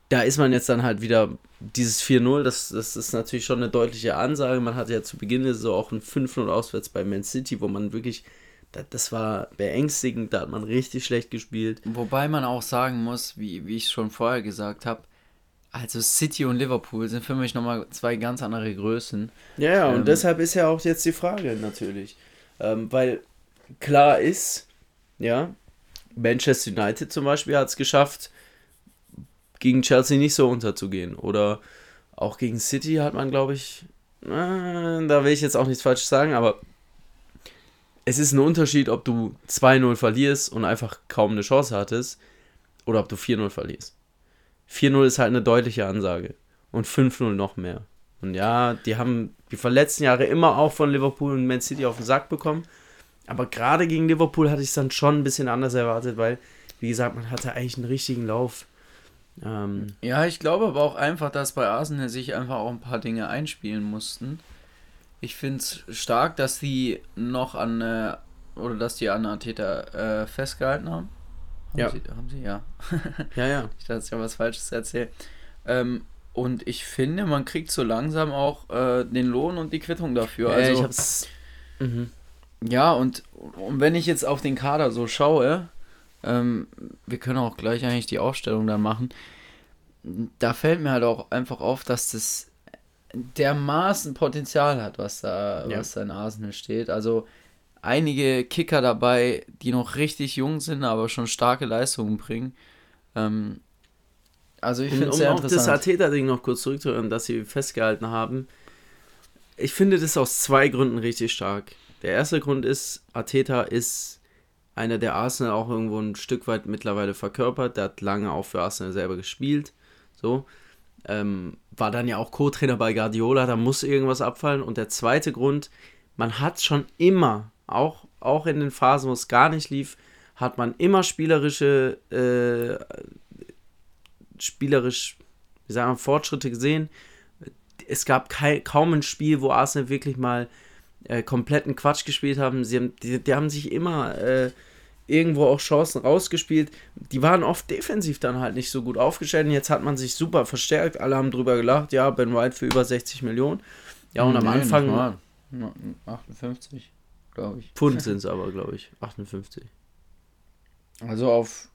da ist man jetzt dann halt wieder dieses 4-0, das, das ist natürlich schon eine deutliche Ansage. Man hatte ja zu Beginn Saison auch ein 5-0 auswärts bei Man City, wo man wirklich, das, das war beängstigend, da hat man richtig schlecht gespielt. Wobei man auch sagen muss, wie, wie ich schon vorher gesagt habe, also City und Liverpool sind für mich nochmal zwei ganz andere Größen. Ja, ja, ähm, und deshalb ist ja auch jetzt die Frage natürlich. Ähm, weil klar ist, ja, Manchester United zum Beispiel hat es geschafft, gegen Chelsea nicht so unterzugehen. Oder auch gegen City hat man, glaube ich, äh, da will ich jetzt auch nichts falsch sagen, aber es ist ein Unterschied, ob du 2-0 verlierst und einfach kaum eine Chance hattest oder ob du 4-0 verlierst. 4-0 ist halt eine deutliche Ansage und 5-0 noch mehr. Und ja, die haben die verletzten Jahre immer auch von Liverpool und Man City auf den Sack bekommen. Aber gerade gegen Liverpool hatte ich es dann schon ein bisschen anders erwartet, weil, wie gesagt, man hatte eigentlich einen richtigen Lauf. Ähm, ja, ich glaube aber auch einfach, dass bei Arsenal sich einfach auch ein paar Dinge einspielen mussten. Ich finde es stark, dass die noch an, äh, oder dass die an Arteta äh, festgehalten haben. haben ja. Sie, haben sie, ja. *laughs* ja, ja. Ich dachte, ich habe was Falsches erzählt. Ähm, und ich finde, man kriegt so langsam auch äh, den Lohn und die Quittung dafür. Ja, also, ich hab's. Mhm. Ja, und, und wenn ich jetzt auf den Kader so schaue, ähm, wir können auch gleich eigentlich die Aufstellung dann machen. Da fällt mir halt auch einfach auf, dass das dermaßen Potenzial hat, was da, ja. was da in Arsenal steht. Also einige Kicker dabei, die noch richtig jung sind, aber schon starke Leistungen bringen. Ähm, also ich finde es sehr um interessant. Um das Arteta-Ding noch kurz zurückzuhören, dass sie festgehalten haben. Ich finde das aus zwei Gründen richtig stark. Der erste Grund ist, Arteta ist einer, der Arsenal auch irgendwo ein Stück weit mittlerweile verkörpert. Der hat lange auch für Arsenal selber gespielt. So. Ähm, war dann ja auch Co-Trainer bei Guardiola, da muss irgendwas abfallen. Und der zweite Grund, man hat schon immer, auch, auch in den Phasen, wo es gar nicht lief, hat man immer spielerische, äh, spielerisch, wie sagen wir, Fortschritte gesehen. Es gab kaum ein Spiel, wo Arsenal wirklich mal äh, kompletten Quatsch gespielt haben. Sie haben die, die haben sich immer äh, irgendwo auch Chancen rausgespielt. Die waren oft defensiv dann halt nicht so gut aufgestellt. Und jetzt hat man sich super verstärkt. Alle haben drüber gelacht. Ja, Ben White für über 60 Millionen. Ja, und nee, am Anfang. 58, glaube ich. Pfund sind es aber, glaube ich. 58. Also auf,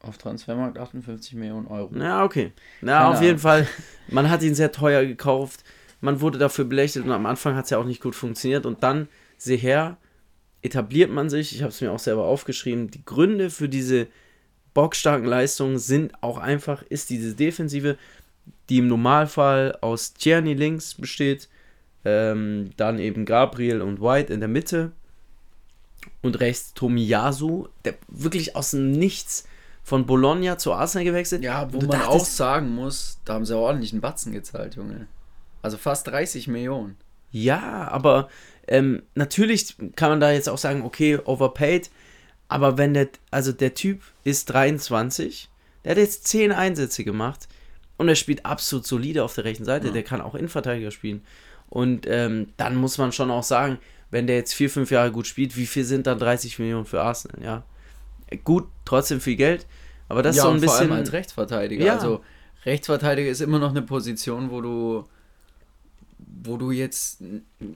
auf Transfermarkt 58 Millionen Euro. Ja, okay. Na, auf jeden Fall. Man hat ihn sehr teuer gekauft man wurde dafür belächelt und am Anfang hat es ja auch nicht gut funktioniert und dann, sehe her, etabliert man sich, ich habe es mir auch selber aufgeschrieben, die Gründe für diese bockstarken Leistungen sind auch einfach, ist diese Defensive, die im Normalfall aus Tierney links besteht, ähm, dann eben Gabriel und White in der Mitte und rechts Tomiyasu, der wirklich aus dem Nichts von Bologna zu Arsenal gewechselt. Ja, wo man dachtest, auch sagen muss, da haben sie ordentlich einen Batzen gezahlt, Junge. Also fast 30 Millionen. Ja, aber ähm, natürlich kann man da jetzt auch sagen, okay, overpaid. Aber wenn der, also der Typ ist 23, der hat jetzt 10 Einsätze gemacht und er spielt absolut solide auf der rechten Seite. Ja. Der kann auch Innenverteidiger spielen. Und ähm, dann muss man schon auch sagen, wenn der jetzt 4, 5 Jahre gut spielt, wie viel sind dann 30 Millionen für Arsenal? Ja, gut, trotzdem viel Geld. Aber das ja, ist so ein bisschen. Vor allem als Rechtsverteidiger. Ja. Also, Rechtsverteidiger ist immer noch eine Position, wo du wo du jetzt,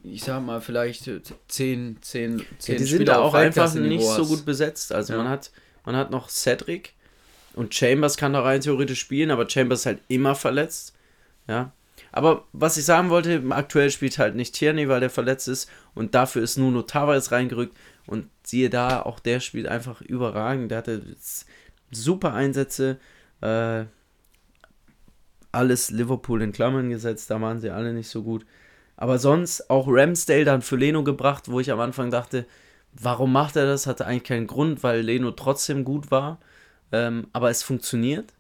ich sag mal, vielleicht 10, 10, 10 ja, Die sind da auch einfach nicht so gut besetzt. Also ja. man hat Man hat noch Cedric und Chambers kann da rein theoretisch spielen, aber Chambers ist halt immer verletzt. Ja. Aber was ich sagen wollte, aktuell spielt halt nicht Tierney, weil der verletzt ist und dafür ist Nuno Tavares reingerückt und siehe da, auch der spielt einfach überragend. Der hatte super Einsätze. Äh, alles Liverpool in Klammern gesetzt, da waren sie alle nicht so gut. Aber sonst auch Ramsdale dann für Leno gebracht, wo ich am Anfang dachte, warum macht er das? Hatte eigentlich keinen Grund, weil Leno trotzdem gut war. Ähm, aber es funktioniert.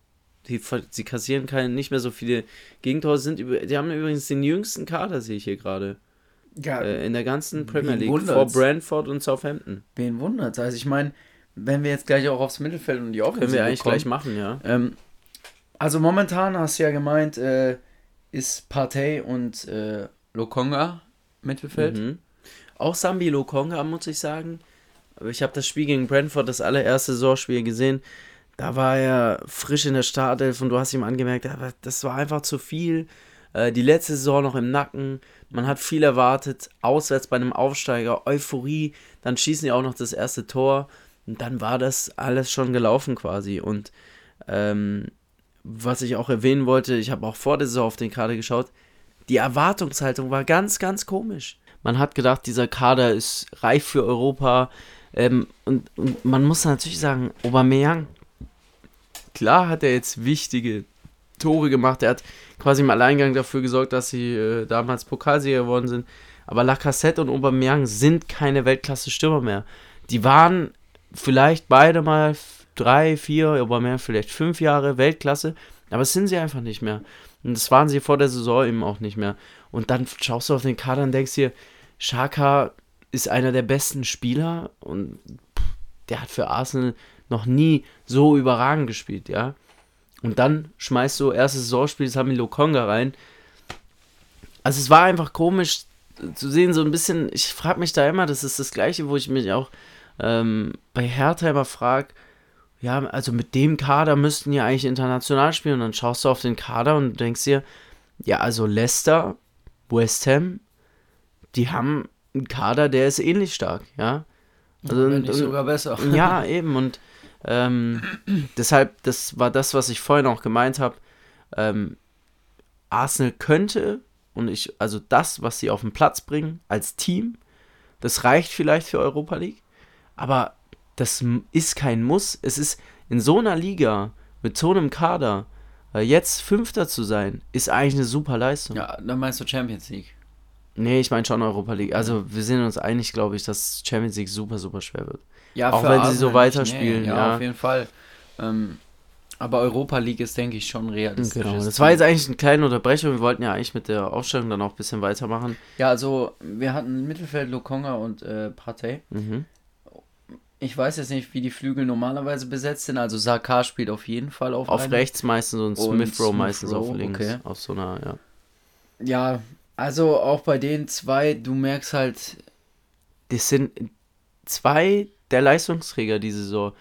Die, sie kassieren keine, nicht mehr so viele Gegentore. Sind, die haben übrigens den jüngsten Kader, sehe ich hier gerade. Ja, äh, in der ganzen Premier League. Wundert's? Vor Brentford und Southampton. Wen wundert Also ich meine, wenn wir jetzt gleich auch aufs Mittelfeld und die Offensive Können wir eigentlich kommen, gleich machen, ja. Ähm, also momentan hast du ja gemeint, äh, ist Partey und äh, Lokonga Mittelfeld. Mhm. Auch Sambi Lokonga, muss ich sagen. Aber ich habe das Spiel gegen Brentford, das allererste Saisonspiel gesehen. Da war er frisch in der Startelf und du hast ihm angemerkt, das war einfach zu viel. Äh, die letzte Saison noch im Nacken. Man hat viel erwartet. Auswärts bei einem Aufsteiger, Euphorie. Dann schießen die auch noch das erste Tor. Und dann war das alles schon gelaufen quasi. Und ähm, was ich auch erwähnen wollte, ich habe auch vor der Saison auf den Kader geschaut. Die Erwartungshaltung war ganz, ganz komisch. Man hat gedacht, dieser Kader ist reif für Europa. Ähm, und, und man muss natürlich sagen, Aubameyang Klar hat er jetzt wichtige Tore gemacht. Er hat quasi im Alleingang dafür gesorgt, dass sie äh, damals Pokalsieger geworden sind. Aber Lacassette und Aubameyang sind keine Weltklasse-Stürmer mehr. Die waren vielleicht beide mal drei, vier, Aubameyang vielleicht fünf Jahre Weltklasse, aber das sind sie einfach nicht mehr. Und das waren sie vor der Saison eben auch nicht mehr. Und dann schaust du auf den Kader und denkst dir, Shaka ist einer der besten Spieler und der hat für Arsenal noch nie so überragend gespielt, ja. Und dann schmeißt du erstes Saisonspiel Sami Lokonga rein. Also es war einfach komisch zu sehen, so ein bisschen, ich frage mich da immer, das ist das gleiche, wo ich mich auch ähm, bei Hertha immer frage, ja, also mit dem Kader müssten ja eigentlich international spielen und dann schaust du auf den Kader und denkst dir, ja, also Leicester, West Ham, die haben einen Kader, der ist ähnlich stark, ja. Also, Wenn nicht sogar besser. *laughs* *laughs* Ja, eben und ähm, deshalb, das war das, was ich vorhin auch gemeint habe. Ähm, Arsenal könnte, und ich, also das, was sie auf den Platz bringen als Team, das reicht vielleicht für Europa League, aber das ist kein Muss. Es ist in so einer Liga mit so einem Kader, äh, jetzt Fünfter zu sein, ist eigentlich eine super Leistung. Ja, dann meinst du Champions League. Nee, ich meine schon Europa League. Also wir sind uns einig, glaube ich, dass Champions League super, super schwer wird. Ja, auch wenn sie so weiterspielen. Nee, ja, ja, auf jeden Fall. Ähm, aber Europa League ist, denke ich, schon realistisch. Genau. Das war jetzt eigentlich eine kleine Unterbrechung. Wir wollten ja eigentlich mit der Aufstellung dann auch ein bisschen weitermachen. Ja, also wir hatten Mittelfeld Lokonga und äh, Partey. Mhm. Ich weiß jetzt nicht, wie die Flügel normalerweise besetzt sind. Also Saka spielt auf jeden Fall auf Auf rechts meistens und, und Smith Rowe meistens auf links. Okay. Auf so einer, ja. Ja, also auch bei den zwei, du merkst halt. Das sind zwei der Leistungsträger diese Saison.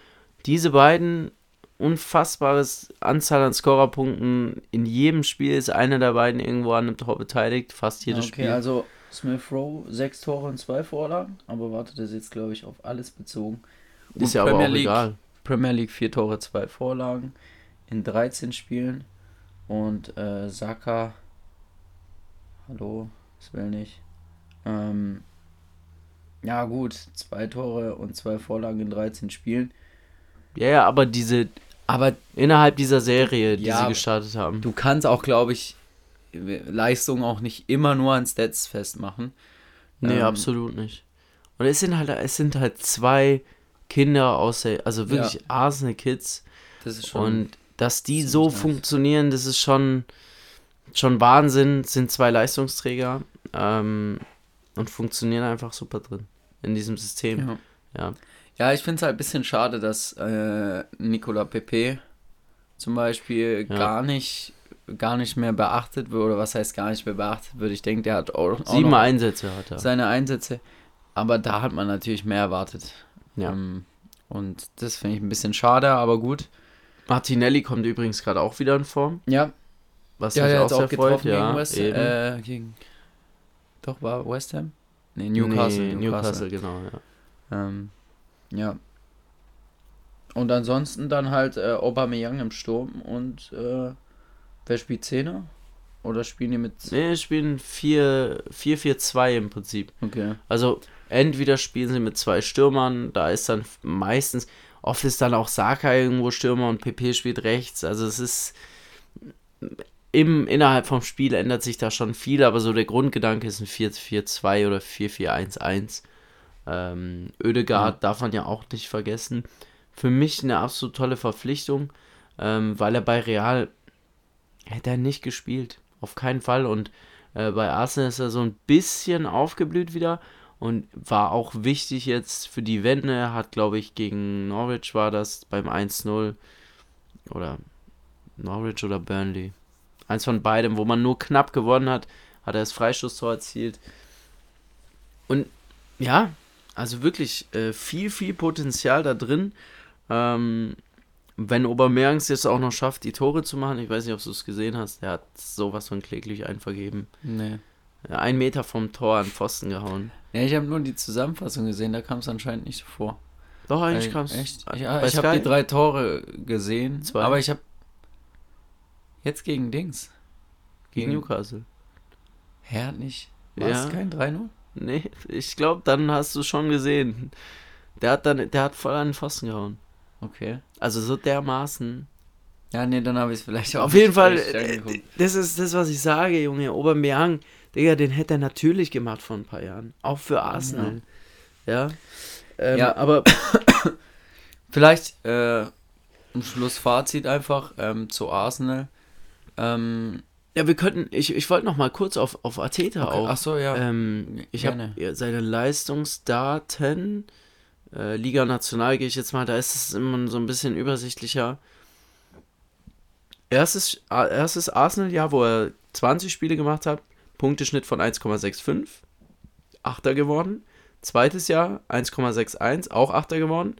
Diese beiden unfassbares Anzahl an Scorerpunkten. In jedem Spiel ist einer der beiden irgendwo an einem Tor beteiligt, fast jedes okay, Spiel. Okay, also Smith Rowe, sechs Tore und zwei Vorlagen, aber warte, das ist jetzt, glaube ich, auf alles bezogen. Und ist ja Premier aber auch League, egal. Premier League, vier Tore, zwei Vorlagen in 13 Spielen. Und äh, Saka, hallo, das will nicht. Ähm, ja, gut, zwei Tore und zwei Vorlagen in 13 Spielen. Ja, ja, aber diese, aber innerhalb dieser Serie, die ja, sie gestartet haben. Du kannst auch, glaube ich, Leistungen auch nicht immer nur an Stats festmachen. Nee, ähm, absolut nicht. Und es sind halt, es sind halt zwei Kinder aus der, also wirklich ja. Arsenal Kids. Das ist schon. Und dass die so nice. funktionieren, das ist schon, schon Wahnsinn. Sind zwei Leistungsträger. Ähm, und funktionieren einfach super drin in diesem System. Ja, ja. ja ich finde es halt ein bisschen schade, dass äh, Nicola Pepe zum Beispiel ja. gar nicht gar nicht mehr beachtet wird, oder was heißt gar nicht mehr beachtet wird. Ich denke, der hat auch, sieben Einsätze hat er. Seine Einsätze, aber da hat man natürlich mehr erwartet. Ja. Ähm, und das finde ich ein bisschen schade, aber gut. Martinelli kommt übrigens gerade auch wieder in Form. Ja. Was ja, mich auch sehr freut. Ja, gegen West, äh, gegen doch, war West Ham? Nee, Newcastle. Nee, Newcastle, Newcastle, genau, ja. Ähm, ja. Und ansonsten dann halt äh, Aubameyang im Sturm und äh, wer spielt Zehner? Oder spielen die mit... Nee, spielen 4-4-2 im Prinzip. Okay. Also entweder spielen sie mit zwei Stürmern, da ist dann meistens, oft ist dann auch Saka irgendwo Stürmer und PP spielt rechts. Also es ist im, innerhalb vom Spiel ändert sich da schon viel, aber so der Grundgedanke ist ein 4-4-2 oder 4-4-1-1. Ähm, Ödegaard mhm. darf man ja auch nicht vergessen. Für mich eine absolut tolle Verpflichtung, ähm, weil er bei Real hätte er nicht gespielt. Auf keinen Fall. Und äh, bei Arsenal ist er so ein bisschen aufgeblüht wieder und war auch wichtig jetzt für die Wende. Er hat, glaube ich, gegen Norwich war das beim 1-0 oder Norwich oder Burnley. Eins von beidem, wo man nur knapp gewonnen hat, hat er das Freistoßtor erzielt. Und ja, also wirklich äh, viel, viel Potenzial da drin. Ähm, wenn es jetzt auch noch schafft, die Tore zu machen, ich weiß nicht, ob du es gesehen hast, der hat sowas von kläglich einvergeben. Nee. Ein Meter vom Tor an Pfosten gehauen. Ja, ich habe nur die Zusammenfassung gesehen, da kam es anscheinend nicht so vor. Doch, eigentlich kam es. Echt? Ja, ich habe die drei Tore gesehen, Zwei. aber ich habe jetzt gegen Dings. Gegen, gegen Newcastle. Hat nicht. War ja. es kein 3-0? Nee, ich glaube, dann hast du schon gesehen. Der hat dann, der hat voll an den Pfosten gehauen. Okay. Also so dermaßen. Ja, nee, dann habe ich es vielleicht auch. Auf jeden Fall, äh, das ist das, was ich sage, Junge. Aubameyang, Digga, den hätte er natürlich gemacht vor ein paar Jahren. Auch für Arsenal. Ja. Ja, ähm, ja aber *coughs* vielleicht äh, ein Schlussfazit einfach ähm, zu Arsenal. Ähm, ja, wir könnten, ich, ich wollte noch mal kurz auf, auf Ateta okay. auch. Ach so, ja. Ähm, ich habe seine Leistungsdaten äh, Liga National gehe ich jetzt mal, da ist es immer so ein bisschen übersichtlicher. Erstes, erstes Arsenal-Jahr, wo er 20 Spiele gemacht hat, Punkteschnitt von 1,65, Achter geworden. Zweites Jahr 1,61, auch Achter geworden.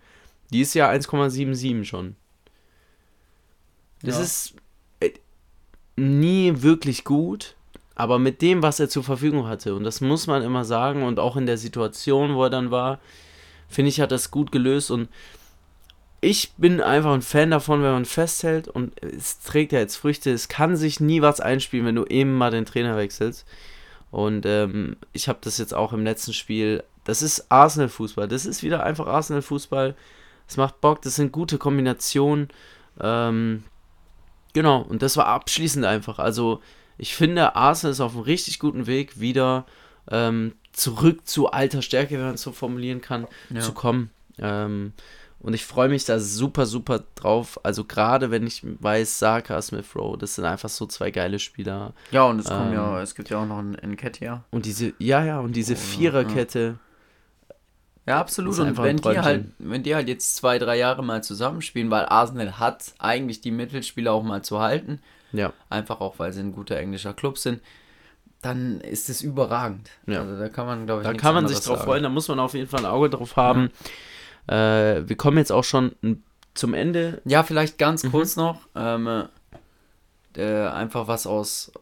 Dieses Jahr 1,77 schon. Das ja. ist äh, nie wirklich gut, aber mit dem, was er zur Verfügung hatte, und das muss man immer sagen, und auch in der Situation, wo er dann war, finde ich, hat das gut gelöst und ich bin einfach ein Fan davon, wenn man festhält und es trägt ja jetzt Früchte. Es kann sich nie was einspielen, wenn du eben mal den Trainer wechselst. Und ähm, ich habe das jetzt auch im letzten Spiel. Das ist Arsenal-Fußball. Das ist wieder einfach Arsenal-Fußball. Es macht Bock. Das sind gute Kombinationen. Ähm, genau. Und das war abschließend einfach. Also ich finde, Arsenal ist auf einem richtig guten Weg, wieder ähm, zurück zu alter Stärke, wenn man es so formulieren kann, ja. zu kommen. Ähm, und ich freue mich da super, super drauf. Also gerade wenn ich weiß, Saka, Smith Rowe, das sind einfach so zwei geile Spieler. Ja, und es, ähm, ja, es gibt ja auch noch einen Nketiah. Und diese, ja, ja, und diese oh, Viererkette. Ja, absolut. Und wenn die, halt, wenn die halt jetzt zwei, drei Jahre mal zusammenspielen, weil Arsenal hat eigentlich die Mittelspieler auch mal zu halten. Ja. Einfach auch, weil sie ein guter englischer Club sind dann ist es überragend. Ja. Also da kann man, glaube ich, Da kann man sich drauf sagen. freuen, da muss man auf jeden Fall ein Auge drauf haben. Ja. Äh, wir kommen jetzt auch schon zum Ende. Ja, vielleicht ganz mhm. kurz noch. Ähm, äh, einfach was aus.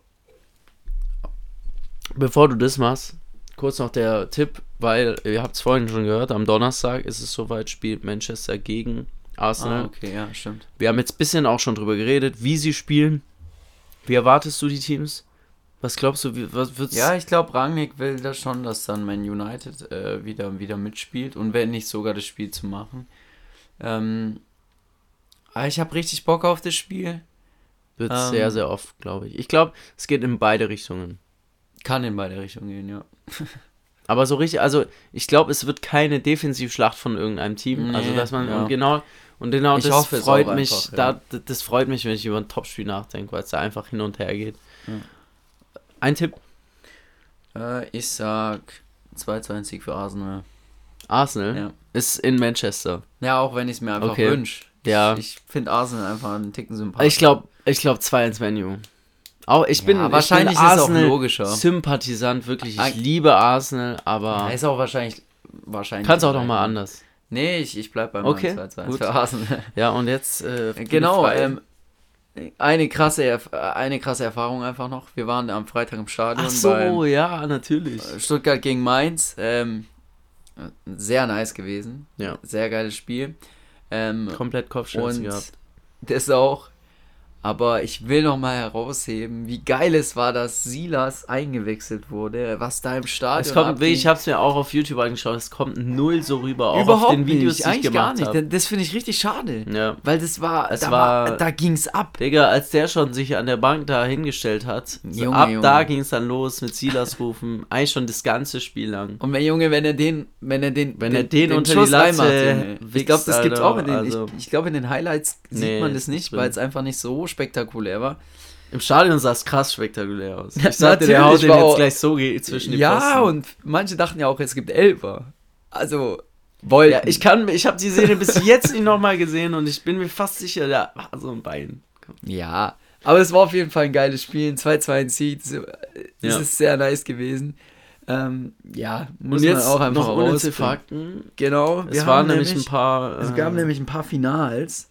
Bevor du das machst, kurz noch der Tipp, weil ihr habt es vorhin schon gehört, am Donnerstag ist es soweit, spielt Manchester gegen Arsenal. Ah, okay, ja, stimmt. Wir haben jetzt ein bisschen auch schon drüber geredet, wie sie spielen. Wie erwartest du die Teams? Was glaubst du, was wird's? Ja, ich glaube, Rangnick will das schon, dass dann Man United äh, wieder, wieder mitspielt und wenn nicht sogar das Spiel zu machen. Ähm, aber ich habe richtig Bock auf das Spiel. Wird ähm, sehr, sehr oft, glaube ich. Ich glaube, es geht in beide Richtungen. Kann in beide Richtungen gehen, ja. *laughs* Aber so richtig, also ich glaube, es wird keine Defensivschlacht von irgendeinem Team. Also, nee, also dass man ja. genau und genau ich das hoffe, freut mich. Einfach, ja. da, das freut mich, wenn ich über ein Topspiel nachdenke, weil es da einfach hin und her geht. Ja. Ein Tipp? Äh, ich sag 2 2 Sieg für Arsenal. Arsenal? Ja. Ist in Manchester. Ja, auch wenn ich es mir einfach okay. wünsche. Ja. Ich, ich finde Arsenal einfach einen Ticken sympathisch. Ich glaube, ich glaube 2-1 Menu. Auch, ich bin, ja, wahrscheinlich ich bin Arsenal ist auch logischer. Sympathisant, wirklich. Ich liebe Arsenal, aber. Ja, ist auch wahrscheinlich. wahrscheinlich Kannst auch noch mal anders. Nee, ich, ich bleib beim okay, 2-2 für Arsenal. Ja, und jetzt. Äh, genau, ähm, eine krasse, eine krasse Erfahrung einfach noch. Wir waren am Freitag im Stadion. Ach so, ja, natürlich. Stuttgart gegen Mainz. Ähm, sehr nice gewesen. Ja. Sehr geiles Spiel. Ähm, Komplett Kopfschmerzen gehabt. *laughs* das auch. Aber ich will noch mal herausheben, wie geil es war, dass Silas eingewechselt wurde, was da im Stadion Es kommt, abging. ich habe es mir auch auf YouTube angeschaut, es kommt null so rüber, auch Überhaupt auf den Videos, nicht, die ich eigentlich gar gemacht nicht. habe. Das finde ich richtig schade. Ja. Weil das war, Es da, war- da ging's ab. Digga, als der schon sich an der Bank da hingestellt hat, so Junge, ab Junge. da ging es dann los mit Silas rufen, *laughs* eigentlich schon das ganze Spiel lang. Und mein Junge, wenn er den, wenn er den, Wenn er den unter die Schuss Latte reinmacht, Junge. ich glaube, das gibt's Alter, auch in den, also- ich, ich glaube in den Highlights sieht Nee, man das nicht, weil es einfach nicht so spektakulär war. Im Stadion sah es krass spektakulär aus. *laughs* Ich sagte, der haut den jetzt gleich so zwischen die Ja, Pfosten. und manche dachten ja auch, es gibt Elfer. Also wollten. Ja, ich kann, ich habe die Szene bis *laughs* jetzt nicht nochmal gesehen und ich bin mir fast sicher, da war so ein Bein. Ja, aber es war auf jeden Fall ein geiles Spiel. Ein 2-2 in Seed. Das Ja. ist sehr nice gewesen. Ähm, ja, muss Und jetzt man auch einfach noch. Fakten. Genau, Es waren nämlich ein paar. Es äh, gab nämlich ein paar Finals.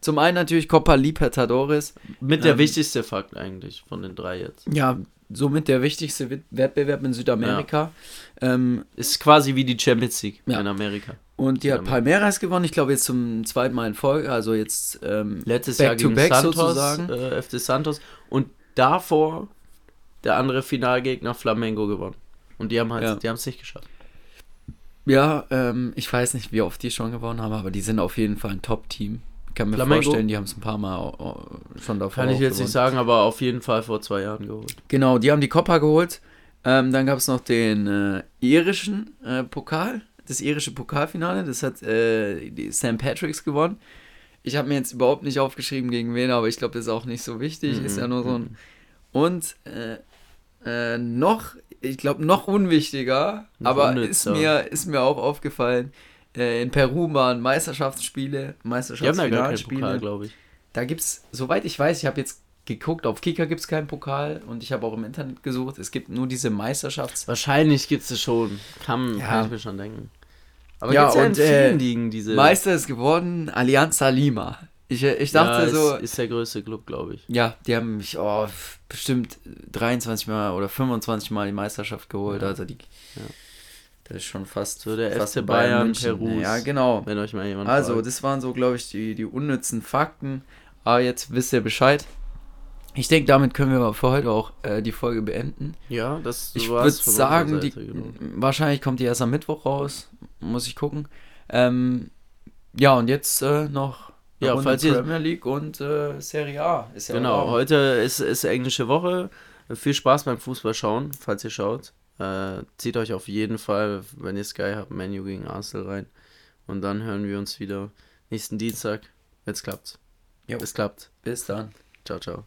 Zum einen natürlich Copa Libertadores. mit der ähm, wichtigste Fakt eigentlich von den drei jetzt. Ja, somit der wichtigste Wett- Wettbewerb in Südamerika. Ähm, Ist quasi wie die Champions League Ja. in Amerika. und die hat. Palmeiras gewonnen. Ich glaube jetzt zum zweiten Mal in Folge. Also jetzt ähm, Letztes Back Jahr gegen back Santos, sozusagen. Äh, FC Santos. Und davor der andere Finalgegner Flamengo gewonnen. Und die haben halt, Ja. die haben es nicht geschafft. Ja, ähm, ich weiß nicht, wie oft die schon gewonnen haben, aber die sind auf jeden Fall ein Top-Team. Ich kann mir Flamengo? vorstellen, die haben es ein paar Mal schon davor Kann ich jetzt gewonnen. nicht sagen, aber auf jeden Fall vor zwei Jahren geholt. Genau, die haben die Copa geholt. Ähm, dann gab es noch den äh, irischen äh, Pokal, das irische Pokalfinale. Das hat äh, die St. Patrick's gewonnen. Ich habe mir jetzt überhaupt nicht aufgeschrieben, gegen wen, aber ich glaube, das ist auch nicht so wichtig. Mhm, Ist ja nur so ein. Und äh, äh, noch, ich glaube, noch unwichtiger, Noch aber unnützer. ist mir, ist mir auch aufgefallen. Äh, in Peru waren Meisterschaftsspiele, Meisterschaftsfinalspiele. Glaube ich. Da gibt's, soweit ich weiß, ich habe jetzt geguckt, auf Kika gibt es keinen Pokal und ich habe auch im Internet gesucht, es gibt nur diese Meisterschafts... Wahrscheinlich gibt es es schon. Kann, Ja. kann ich mir schon denken. Aber Ja, ja in und, äh, Ligen diese. Meister ist geworden Alianza Lima. Ich, äh, ich dachte ja, so, Ist, ist der größte Club, glaube ich. ja, die haben mich oh, bestimmt 23 Mal oder 25 Mal die Meisterschaft geholt, Ja. also die... Ja. Das ist schon fast So der fast FC Bayern München. Perus. Ja, genau. Wenn euch mal jemand Also, fragt. das waren so, glaube ich, die, die unnützen Fakten. Aber jetzt wisst ihr Bescheid. Ich denke, damit können wir für heute auch äh, die Folge beenden. Ja, das Ich würde sagen, die, genau. wahrscheinlich kommt die erst am Mittwoch raus. Muss ich gucken. Ähm, ja, und jetzt äh, noch Ja, Runde falls ihr- Premier League und äh, Serie A. Ist ja Genau, heute ist, ist englische Woche. Viel Spaß beim Fußball schauen, falls ihr schaut. Äh, zieht euch auf jeden Fall, wenn ihr Sky habt, Menu gegen Arsenal rein. Und dann hören wir uns wieder nächsten Dienstag. Jetzt klappt's. Jo. Es klappt. Bis dann. Ciao, ciao.